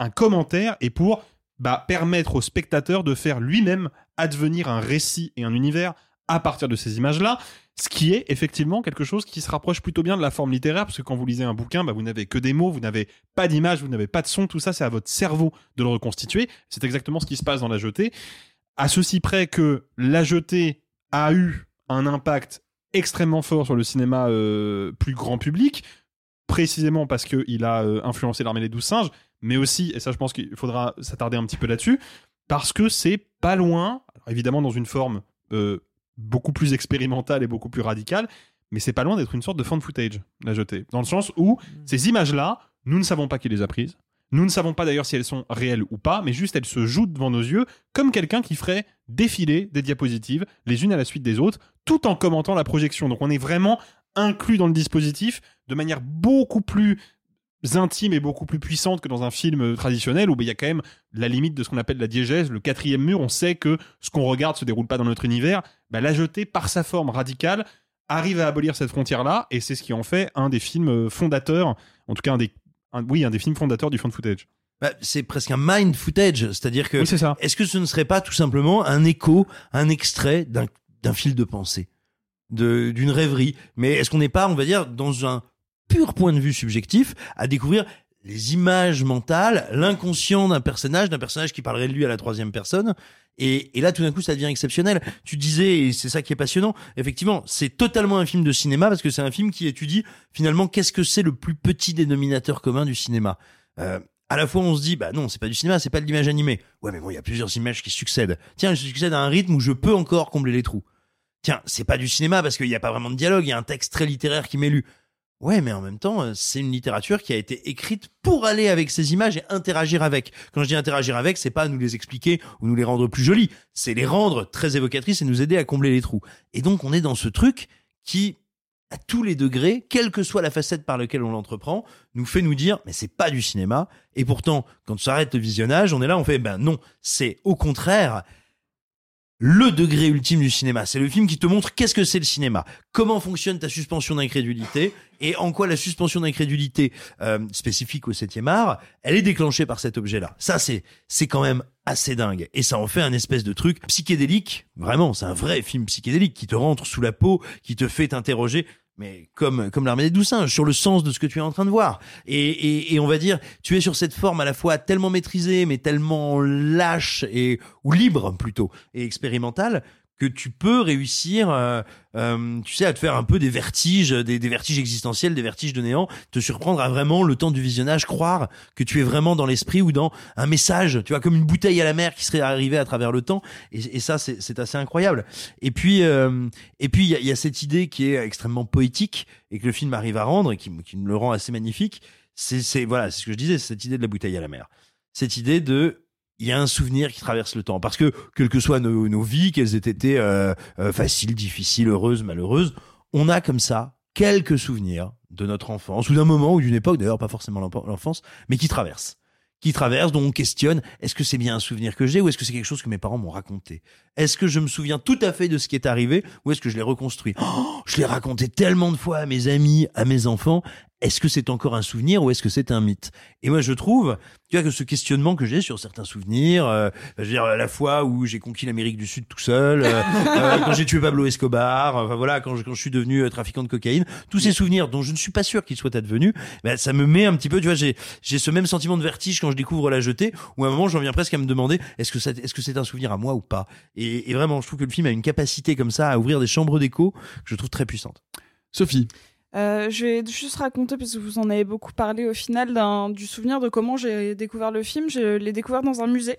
un commentaire et pour bah, permettre au spectateur de faire lui-même advenir un récit et un univers à partir de ces images-là, ce qui est effectivement quelque chose qui se rapproche plutôt bien de la forme littéraire, parce que quand vous lisez un bouquin, bah, vous n'avez que des mots, vous n'avez pas d'image, vous n'avez pas de son, tout ça c'est à votre cerveau de le reconstituer. C'est exactement ce qui se passe dans La Jetée. À ceci près que La Jetée a eu un impact extrêmement fort sur le cinéma euh, plus grand public, précisément parce qu'il a euh, influencé l'armée des douze singes, mais aussi, et ça je pense qu'il faudra s'attarder un petit peu là-dessus, parce que c'est pas loin, alors évidemment dans une forme euh, beaucoup plus expérimentale et beaucoup plus radicale, mais c'est pas loin d'être une sorte de fan footage, la jetée. Dans le sens où ces images-là, nous ne savons pas qui les a prises. Nous ne savons pas d'ailleurs si elles sont réelles ou pas, mais juste elles se jouent devant nos yeux comme quelqu'un qui ferait défiler des diapositives les unes à la suite des autres, tout en commentant la projection. Donc on est vraiment inclus dans le dispositif de manière beaucoup plus intime et beaucoup plus puissante que dans un film euh, traditionnel où ben, il y a quand même la limite de ce qu'on appelle la diégèse, le quatrième mur. On sait que ce qu'on regarde se déroule pas dans notre univers. Ben, la jetée, par sa forme radicale, arrive à abolir cette frontière-là et c'est ce qui en fait un des films euh, fondateurs, en tout cas un des, un- oui, un des films fondateurs du found footage. Bah, c'est presque un mind footage, c'est-à-dire que Oui, c'est ça. est-ce que ce ne serait pas tout simplement un écho, un extrait d'un d'un fil de pensée, de d'une rêverie? Mais est-ce qu'on n'est pas, on va dire, dans un pur point de vue subjectif, à découvrir les images mentales, l'inconscient d'un personnage, d'un personnage qui parlerait de lui à la troisième personne et, et là, tout d'un coup, ça devient exceptionnel. Tu disais, et c'est ça qui est passionnant, effectivement, c'est totalement un film de cinéma parce que c'est un film qui étudie finalement qu'est-ce que c'est le plus petit dénominateur commun du cinéma. Euh, à la fois, on se dit, bah non, c'est pas du cinéma, c'est pas de l'image animée. Ouais, mais bon, il y a plusieurs images qui succèdent. Tiens, je succède à un rythme où je peux encore combler les trous. Tiens, c'est pas du cinéma parce qu'il n'y a pas vraiment de dialogue, il y a un texte très littéraire qui m'est lu. Ouais, mais en même temps, euh, c'est une littérature qui a été écrite pour aller avec ces images et interagir avec. Quand je dis interagir avec, c'est pas nous les expliquer ou nous les rendre plus jolies, c'est les rendre très évocatrices et nous aider à combler les trous. Et donc, on est dans ce truc qui, à tous les degrés, quelle que soit la facette par laquelle on l'entreprend, nous fait nous dire, mais c'est pas du cinéma. Et pourtant, quand s'arrête le visionnage, on est là, on fait, ben non, c'est au contraire le degré ultime du cinéma. C'est le film qui te montre qu'est-ce que c'est le cinéma, comment fonctionne ta suspension d'incrédulité et en quoi la suspension d'incrédulité euh, spécifique au septième art, elle est déclenchée par cet objet-là. Ça, c'est c'est quand même assez dingue. Et ça en fait un espèce de truc psychédélique. Vraiment, c'est un vrai film psychédélique qui te rentre sous la peau, qui te fait t'interroger mais comme comme l'armée des douze singes sur le sens de ce que tu es en train de voir. Et, et, et on va dire tu es sur cette forme à la fois tellement maîtrisée mais tellement lâche et ou libre plutôt et expérimentale que tu peux réussir, euh, euh, tu sais, à te faire un peu des vertiges, des, vertiges existentiels, des vertiges de néant, te surprendre à vraiment le temps du visionnage, croire que tu es vraiment dans l'esprit ou dans un message, tu vois, comme une bouteille à la mer qui serait arrivée à travers le temps. Et, ça, c'est assez incroyable. Et puis, euh, et puis, il y a, y a, cette idée qui est extrêmement poétique et que le film arrive à rendre et qui, qui me le rend assez magnifique. C'est voilà, c'est ce que je disais, cette idée de la bouteille à la mer, cette idée de il y a un souvenir qui traverse le temps. Parce que, quelles que soient nos, vies, qu'elles aient été euh, euh, faciles, difficiles, heureuses, malheureuses, on a comme ça quelques souvenirs de notre enfance, ou d'un moment, ou d'une époque, d'ailleurs pas forcément l'enfance, mais qui traversent qui traverse, dont on questionne est-ce que c'est bien un souvenir que j'ai ou est-ce que c'est quelque chose que mes parents m'ont raconté? Est-ce que je me souviens tout à fait de ce qui est arrivé ou est-ce que je l'ai reconstruit? Oh, Je l'ai raconté tellement de fois à mes amis, à mes enfants. Est-ce que c'est encore un souvenir ou est-ce que c'est un mythe? Et moi, je trouve, tu vois, que ce questionnement que j'ai sur certains souvenirs, euh, je veux dire, la fois où j'ai conquis l'Amérique du Sud tout seul, euh, euh, quand j'ai tué Pablo Escobar, enfin voilà, quand je, quand je suis devenu trafiquant de cocaïne, tous ces souvenirs dont je ne suis pas sûr qu'ils soient advenus, ben, ça me met un petit peu, tu vois, j'ai j'ai ce même sentiment de vertige quand je découvre la jetée, où à un moment, j'en viens presque à me demander, est-ce que ça, est-ce que c'est un souvenir à moi ou pas? Et, et vraiment, je trouve que le film a une capacité comme ça à ouvrir des chambres d'écho que je trouve très puissante. Sophie. Euh, je vais juste raconter, parce que vous en avez beaucoup parlé au final, du souvenir de comment j'ai découvert le film. Je l'ai découvert dans un musée,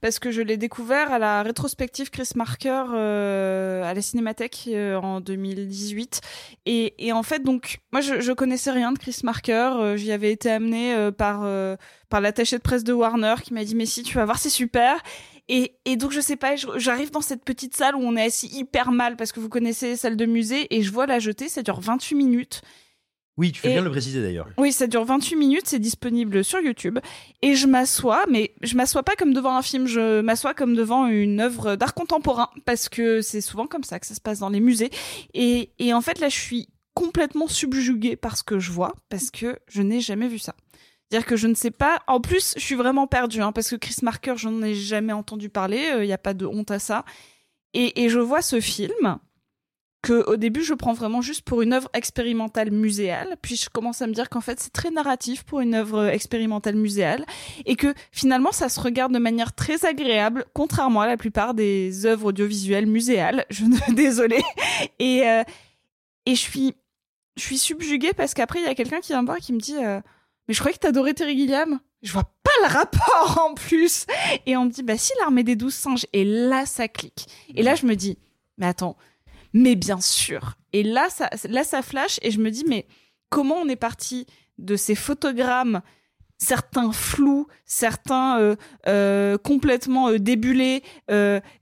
parce que je l'ai découvert à la rétrospective Chris Marker euh, à la Cinémathèque euh, en 2018. Et, en fait, donc, moi, je, je connaissais rien de Chris Marker. J'y avais été amenée par, par l'attaché de presse de Warner qui m'a dit, mais si, tu vas voir, c'est super. Et, et, donc je sais pas, j'arrive dans cette petite salle où on est assis hyper mal parce que vous connaissez les salles de musée et je vois la jetée, ça dure 28 minutes. Oui, tu fais et... bien de le préciser d'ailleurs. Oui, ça dure 28 minutes, c'est disponible sur YouTube. Et je m'assois, mais je m'assois pas comme devant un film, je m'assois comme devant une œuvre d'art contemporain parce que c'est souvent comme ça que ça se passe dans les musées. Et, et en fait là, je suis complètement subjuguée par ce que je vois parce que je n'ai jamais vu ça. C'est-à-dire que je ne sais pas. En plus, je suis vraiment perdue, hein, parce que Chris Marker, je n'en ai jamais entendu parler. Il euh, n'y a pas de honte à ça. Et, je vois ce film que au début je prends vraiment juste pour une œuvre expérimentale muséale, puis je commence à me dire qu'en fait c'est très narratif pour une œuvre expérimentale muséale et que finalement ça se regarde de manière très agréable, contrairement à la plupart des œuvres audiovisuelles muséales. Je ne désolée. Et euh, et je suis je subjuguée parce qu'après il y a quelqu'un qui vient me voir qui me dit euh, mais je croyais que t'adorais Terry Gilliam. Je vois pas le rapport en plus. Et on me dit, bah si, l'armée des douze singes. Et là, ça clique. Et là, je me dis, mais attends, mais bien sûr. Et là, ça, là, ça flash et je me dis, mais comment on est parti de ces photogrammes certains flous, certains euh, euh, complètement euh, débulés,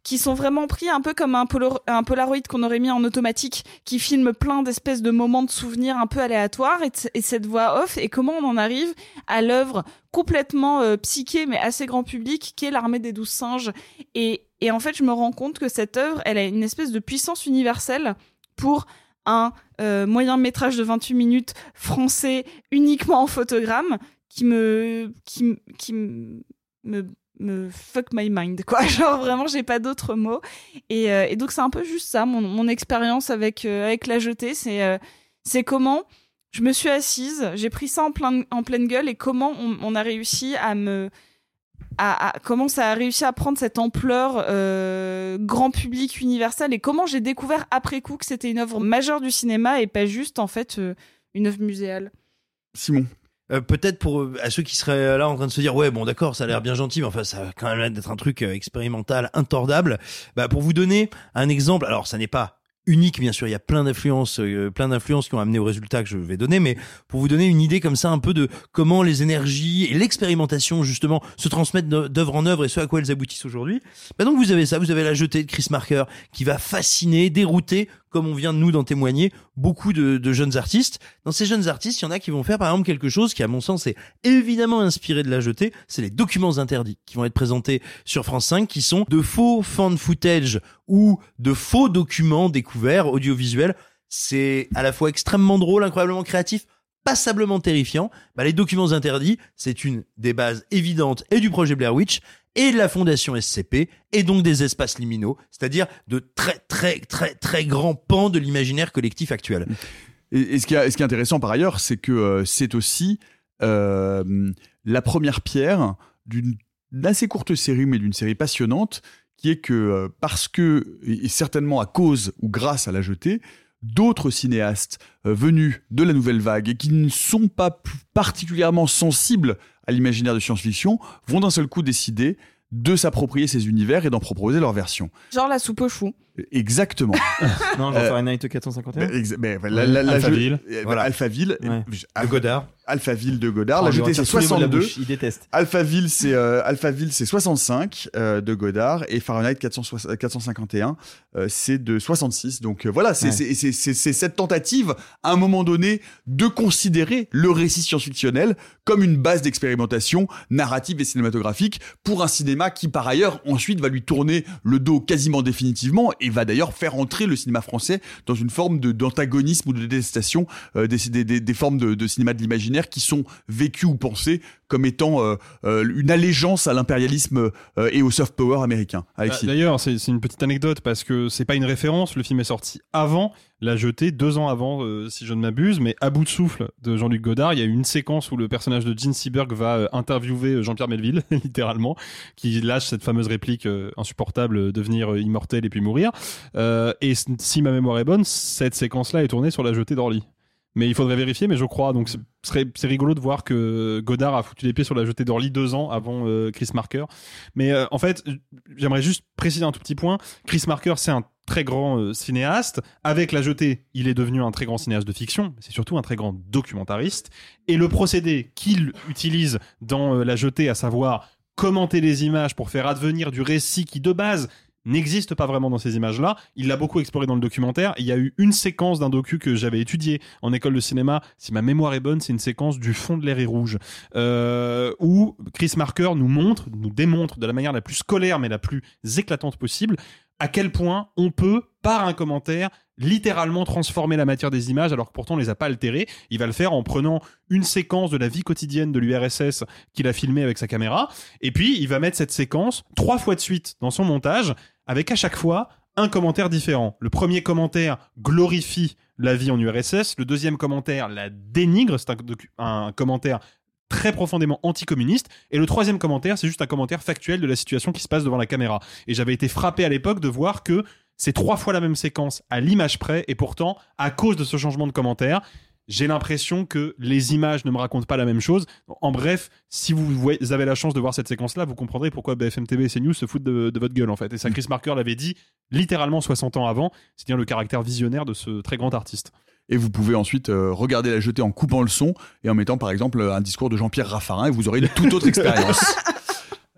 qui sont vraiment pris un peu comme un, Polaroid qu'on aurait mis en automatique, qui filme plein d'espèces de moments de souvenirs un peu aléatoires, et, et, cette voix off, et comment on en arrive à l'œuvre complètement euh, psyché, mais assez grand public, qui est l'armée des douze singes. Et, en fait, je me rends compte que cette œuvre, elle a une espèce de puissance universelle pour un moyen métrage de 28 minutes français uniquement en photogramme qui me qui qui me me fuck my mind quoi. Genre vraiment j'ai pas d'autres mots. Et, euh, et donc c'est un peu juste ça mon, mon expérience avec euh, avec la jetée. C'est euh, c'est comment je me suis assise j'ai pris ça en plein en pleine gueule et comment on, a réussi à me à, comment ça a réussi à prendre cette ampleur grand public universel et comment j'ai découvert après coup que c'était une œuvre majeure du cinéma et pas juste en fait une œuvre muséale. Simon euh, peut-être pour à ceux qui seraient là en train de se dire ouais bon d'accord ça a l'air bien gentil mais enfin ça va quand même l'air d'être un truc expérimental intordable. Bah pour vous donner un exemple alors ça n'est pas unique bien sûr il y a plein d'influences euh, plein d'influences qui ont amené au résultat que je vais donner mais pour vous donner une idée comme ça un peu de comment les énergies et l'expérimentation justement se transmettent d'œuvre en œuvre et ce à quoi elles aboutissent aujourd'hui. Bah donc vous avez ça vous avez la jetée de Chris Marker qui va fasciner dérouter comme on vient de nous d'en témoigner, beaucoup de, jeunes artistes. Dans ces jeunes artistes, il y en a qui vont faire par exemple quelque chose qui, à mon sens, est évidemment inspiré de la jetée. C'est les documents interdits qui vont être présentés sur France 5, qui sont de faux fan footage ou de faux documents découverts audiovisuels. C'est à la fois extrêmement drôle, incroyablement créatif, passablement terrifiant. Bah, les documents interdits, c'est une des bases évidentes et du projet Blair Witch et de la fondation SCP et donc des espaces liminaux, c'est-à-dire de très très très très grands pans de l'imaginaire collectif actuel. Et, ce, qui est, intéressant par ailleurs, c'est que euh, c'est aussi euh, la première pierre d'une assez courte série, mais d'une série passionnante, qui est que euh, parce que, et certainement à cause ou grâce à la jetée, d'autres cinéastes venus de la nouvelle vague et qui ne sont pas particulièrement sensibles à l'imaginaire de science-fiction vont d'un seul coup décider de s'approprier ces univers et d'en proposer leur version. Genre la soupe aux choux. Exactement. Non, genre Euh, Fahrenheit 451. bah, exa- bah, la- la- la- Alphaville. euh, Voilà. Alphaville. Ouais. Euh, De Godard. Alphaville de Godard. Oh, la lui jetée, retire c'est tous les mots de la 62. bouche, Il déteste. Alphaville, c'est euh, Alphaville, c'est 65 euh, de Godard et Fahrenheit 460 451, euh, c'est de 66. Donc euh, voilà, c'est Ouais. c'est- c'est- c'est cette tentative, à un moment donné, de considérer le récit science-fictionnel comme une base d'expérimentation narrative et cinématographique pour un cinéma qui, par ailleurs, ensuite va lui tourner le dos quasiment définitivement et va d'ailleurs faire entrer le cinéma français dans une forme d'antagonisme ou de détestation euh, des, formes de, cinéma de l'imaginaire qui sont vécues ou pensées comme étant euh, euh, une allégeance à l'impérialisme et au soft power américain. Bah, D'ailleurs, c'est une petite anecdote parce que c'est pas une référence. Le film est sorti avant La Jetée, deux ans avant, si je ne m'abuse. Mais à bout de souffle de Jean-Luc Godard, il y a une séquence où le personnage de Gene Seberg va interviewer Jean-Pierre Melville, littéralement, qui lâche cette fameuse réplique insupportable devenir immortel et puis mourir. Euh, et si ma mémoire est bonne, cette séquence-là est tournée sur La Jetée d'Orly. Mais il faudrait vérifier, mais je crois. Donc, c'est rigolo de voir que Godard a foutu les pieds sur la jetée d'Orly deux ans avant euh, Chris Marker. Mais euh, en fait, j'aimerais juste préciser un tout petit point. Chris Marker, c'est un très grand cinéaste. Avec La Jetée, il est devenu un très grand cinéaste de fiction. C'est surtout un très grand documentariste. Et le procédé qu'il utilise dans La Jetée, à savoir commenter les images pour faire advenir du récit qui, de base, n'existe pas vraiment dans ces images-là. Il l'a beaucoup exploré dans le documentaire. Il y a eu une séquence d'un docu que j'avais étudié en école de cinéma. Si ma mémoire est bonne, c'est une séquence du fond de l'air est rouge, euh, où Chris Marker nous montre, nous démontre de la manière la plus scolaire mais la plus éclatante possible à quel point on peut, par un commentaire, littéralement transformer la matière des images alors que pourtant on les a pas altérées. Il va le faire en prenant une séquence de la vie quotidienne de l'URSS qu'il a filmé avec sa caméra et puis il va mettre cette séquence trois fois de suite dans son montage avec à chaque fois un commentaire différent. Le premier commentaire glorifie la vie en URSS, le deuxième commentaire la dénigre, c'est un, un commentaire très profondément anticommuniste. Et le troisième commentaire, c'est juste un commentaire factuel de la situation qui se passe devant la caméra. Et j'avais été frappé à l'époque de voir que c'est trois fois la même séquence à l'image près, et pourtant, à cause de ce changement de commentaire, j'ai l'impression que les images ne me racontent pas la même chose. En bref, si vous, avez la chance de voir cette séquence-là, vous comprendrez pourquoi BFM TV et CNews se foutent de, de votre gueule, en fait. Et ça, Chris Marker l'avait dit littéralement 60 ans avant, c'est-à-dire le caractère visionnaire de ce très grand artiste. Et vous pouvez ensuite euh, regarder la jetée en coupant le son et en mettant par exemple un discours de Jean-Pierre Raffarin et vous aurez une toute autre expérience.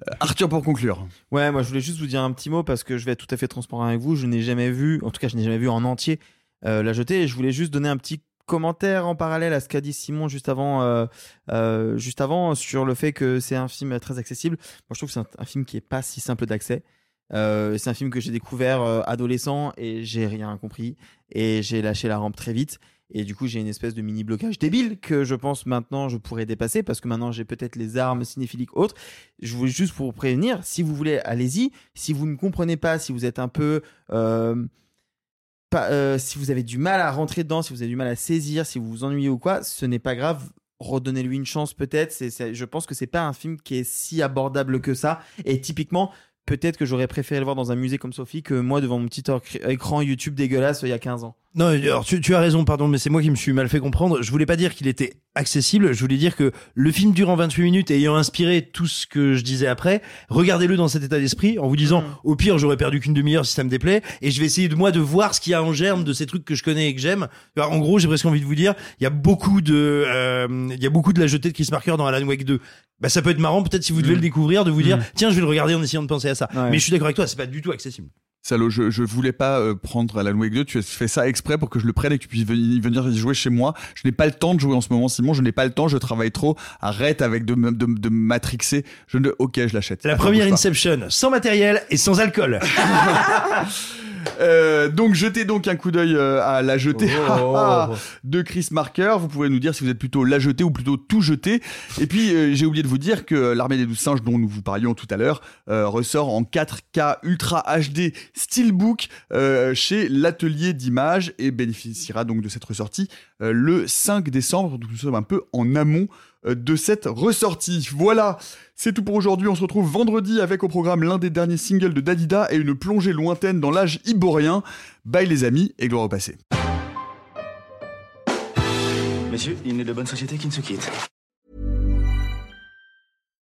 Euh, Arthur pour conclure. Ouais, moi je voulais juste vous dire un petit mot parce que je vais être tout à fait transparent avec vous. Je n'ai jamais vu, en tout cas je n'ai jamais vu en entier euh, la jetée et je voulais juste donner un petit commentaire en parallèle à ce qu'a dit Simon juste avant, euh, juste avant sur le fait que c'est un film très accessible. Moi je trouve que c'est un, film qui est pas si simple d'accès. C'est un film que j'ai découvert adolescent et j'ai rien compris et j'ai lâché la rampe très vite. Et du coup, j'ai une espèce de mini blocage débile que je pense maintenant je pourrais dépasser parce que maintenant j'ai peut-être les armes cinéphiliques autres. Je voulais juste pour prévenir, si vous voulez, allez-y. Si vous ne comprenez pas, si vous êtes un peu. euh, euh, si vous avez du mal à rentrer dedans, si vous avez du mal à saisir, si vous vous ennuyez ou quoi, ce n'est pas grave. Redonnez-lui une chance peut-être. Je pense que c'est pas un film qui est si abordable que ça. Et typiquement, peut-être que j'aurais préféré le voir dans un musée comme Sophie que moi devant mon petit écran YouTube dégueulasse euh, il y a 15 ans. Non, alors tu, tu as raison, pardon, mais c'est moi qui me suis mal fait comprendre. Je voulais pas dire qu'il était accessible, je voulais dire que le film durant 28 minutes et ayant inspiré tout ce que je disais après, regardez-le dans cet état d'esprit en vous disant Mm. au pire j'aurais perdu qu'une demi-heure si ça me déplaît et je vais essayer de moi de voir ce qu'il y a en germe de ces trucs que je connais et que j'aime. En gros, j'ai presque envie de vous dire, il y a beaucoup de euh, il y a beaucoup de la jetée de Chris Marker dans Alan Wake 2. Bah ça peut être marrant peut-être si vous devez Mm. le découvrir de vous dire Mm. tiens, je vais le regarder en essayant de penser à ça. Ouais. Mais je suis d'accord avec toi, c'est pas du tout accessible. Salaud, je, je voulais pas euh, prendre Alan Wake 2, tu as fait ça exprès pour que je le prenne et que tu puisses venir, y jouer chez moi. Je n'ai pas le temps de jouer en ce moment, Simon, je n'ai pas le temps, je travaille trop. Arrête avec de, de, de matrixer. Je ne... Ok, je l'achète. La Attends, première. Inception, sans matériel et sans alcool. Euh, donc jetez donc un coup d'œil euh, à la jetée Oh. de Chris Marker. Vous pouvez nous dire si vous êtes plutôt la jetée ou plutôt tout jeté. Et puis euh, j'ai oublié de vous dire que l'armée des douze singes dont nous vous parlions tout à l'heure euh, ressort en 4K Ultra HD Steelbook chez l'atelier d'images et bénéficiera donc de cette ressortie le 5 décembre. Donc nous sommes un peu en amont de cette ressortie. Voilà, c'est tout pour aujourd'hui. On se retrouve vendredi avec au programme l'un des derniers singles de Dalida et une plongée lointaine dans l'âge iborien. Bye les amis et gloire au passé. Messieurs, il n'est de bonne société qui ne se quitte.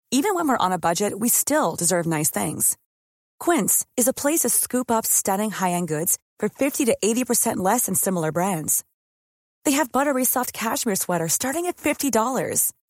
Even when we're on a budget, we still deserve nice things. Quince is a place to scoop up stunning high-end goods for 50 to 80% less than similar brands. They have buttery soft cashmere sweaters starting at $50,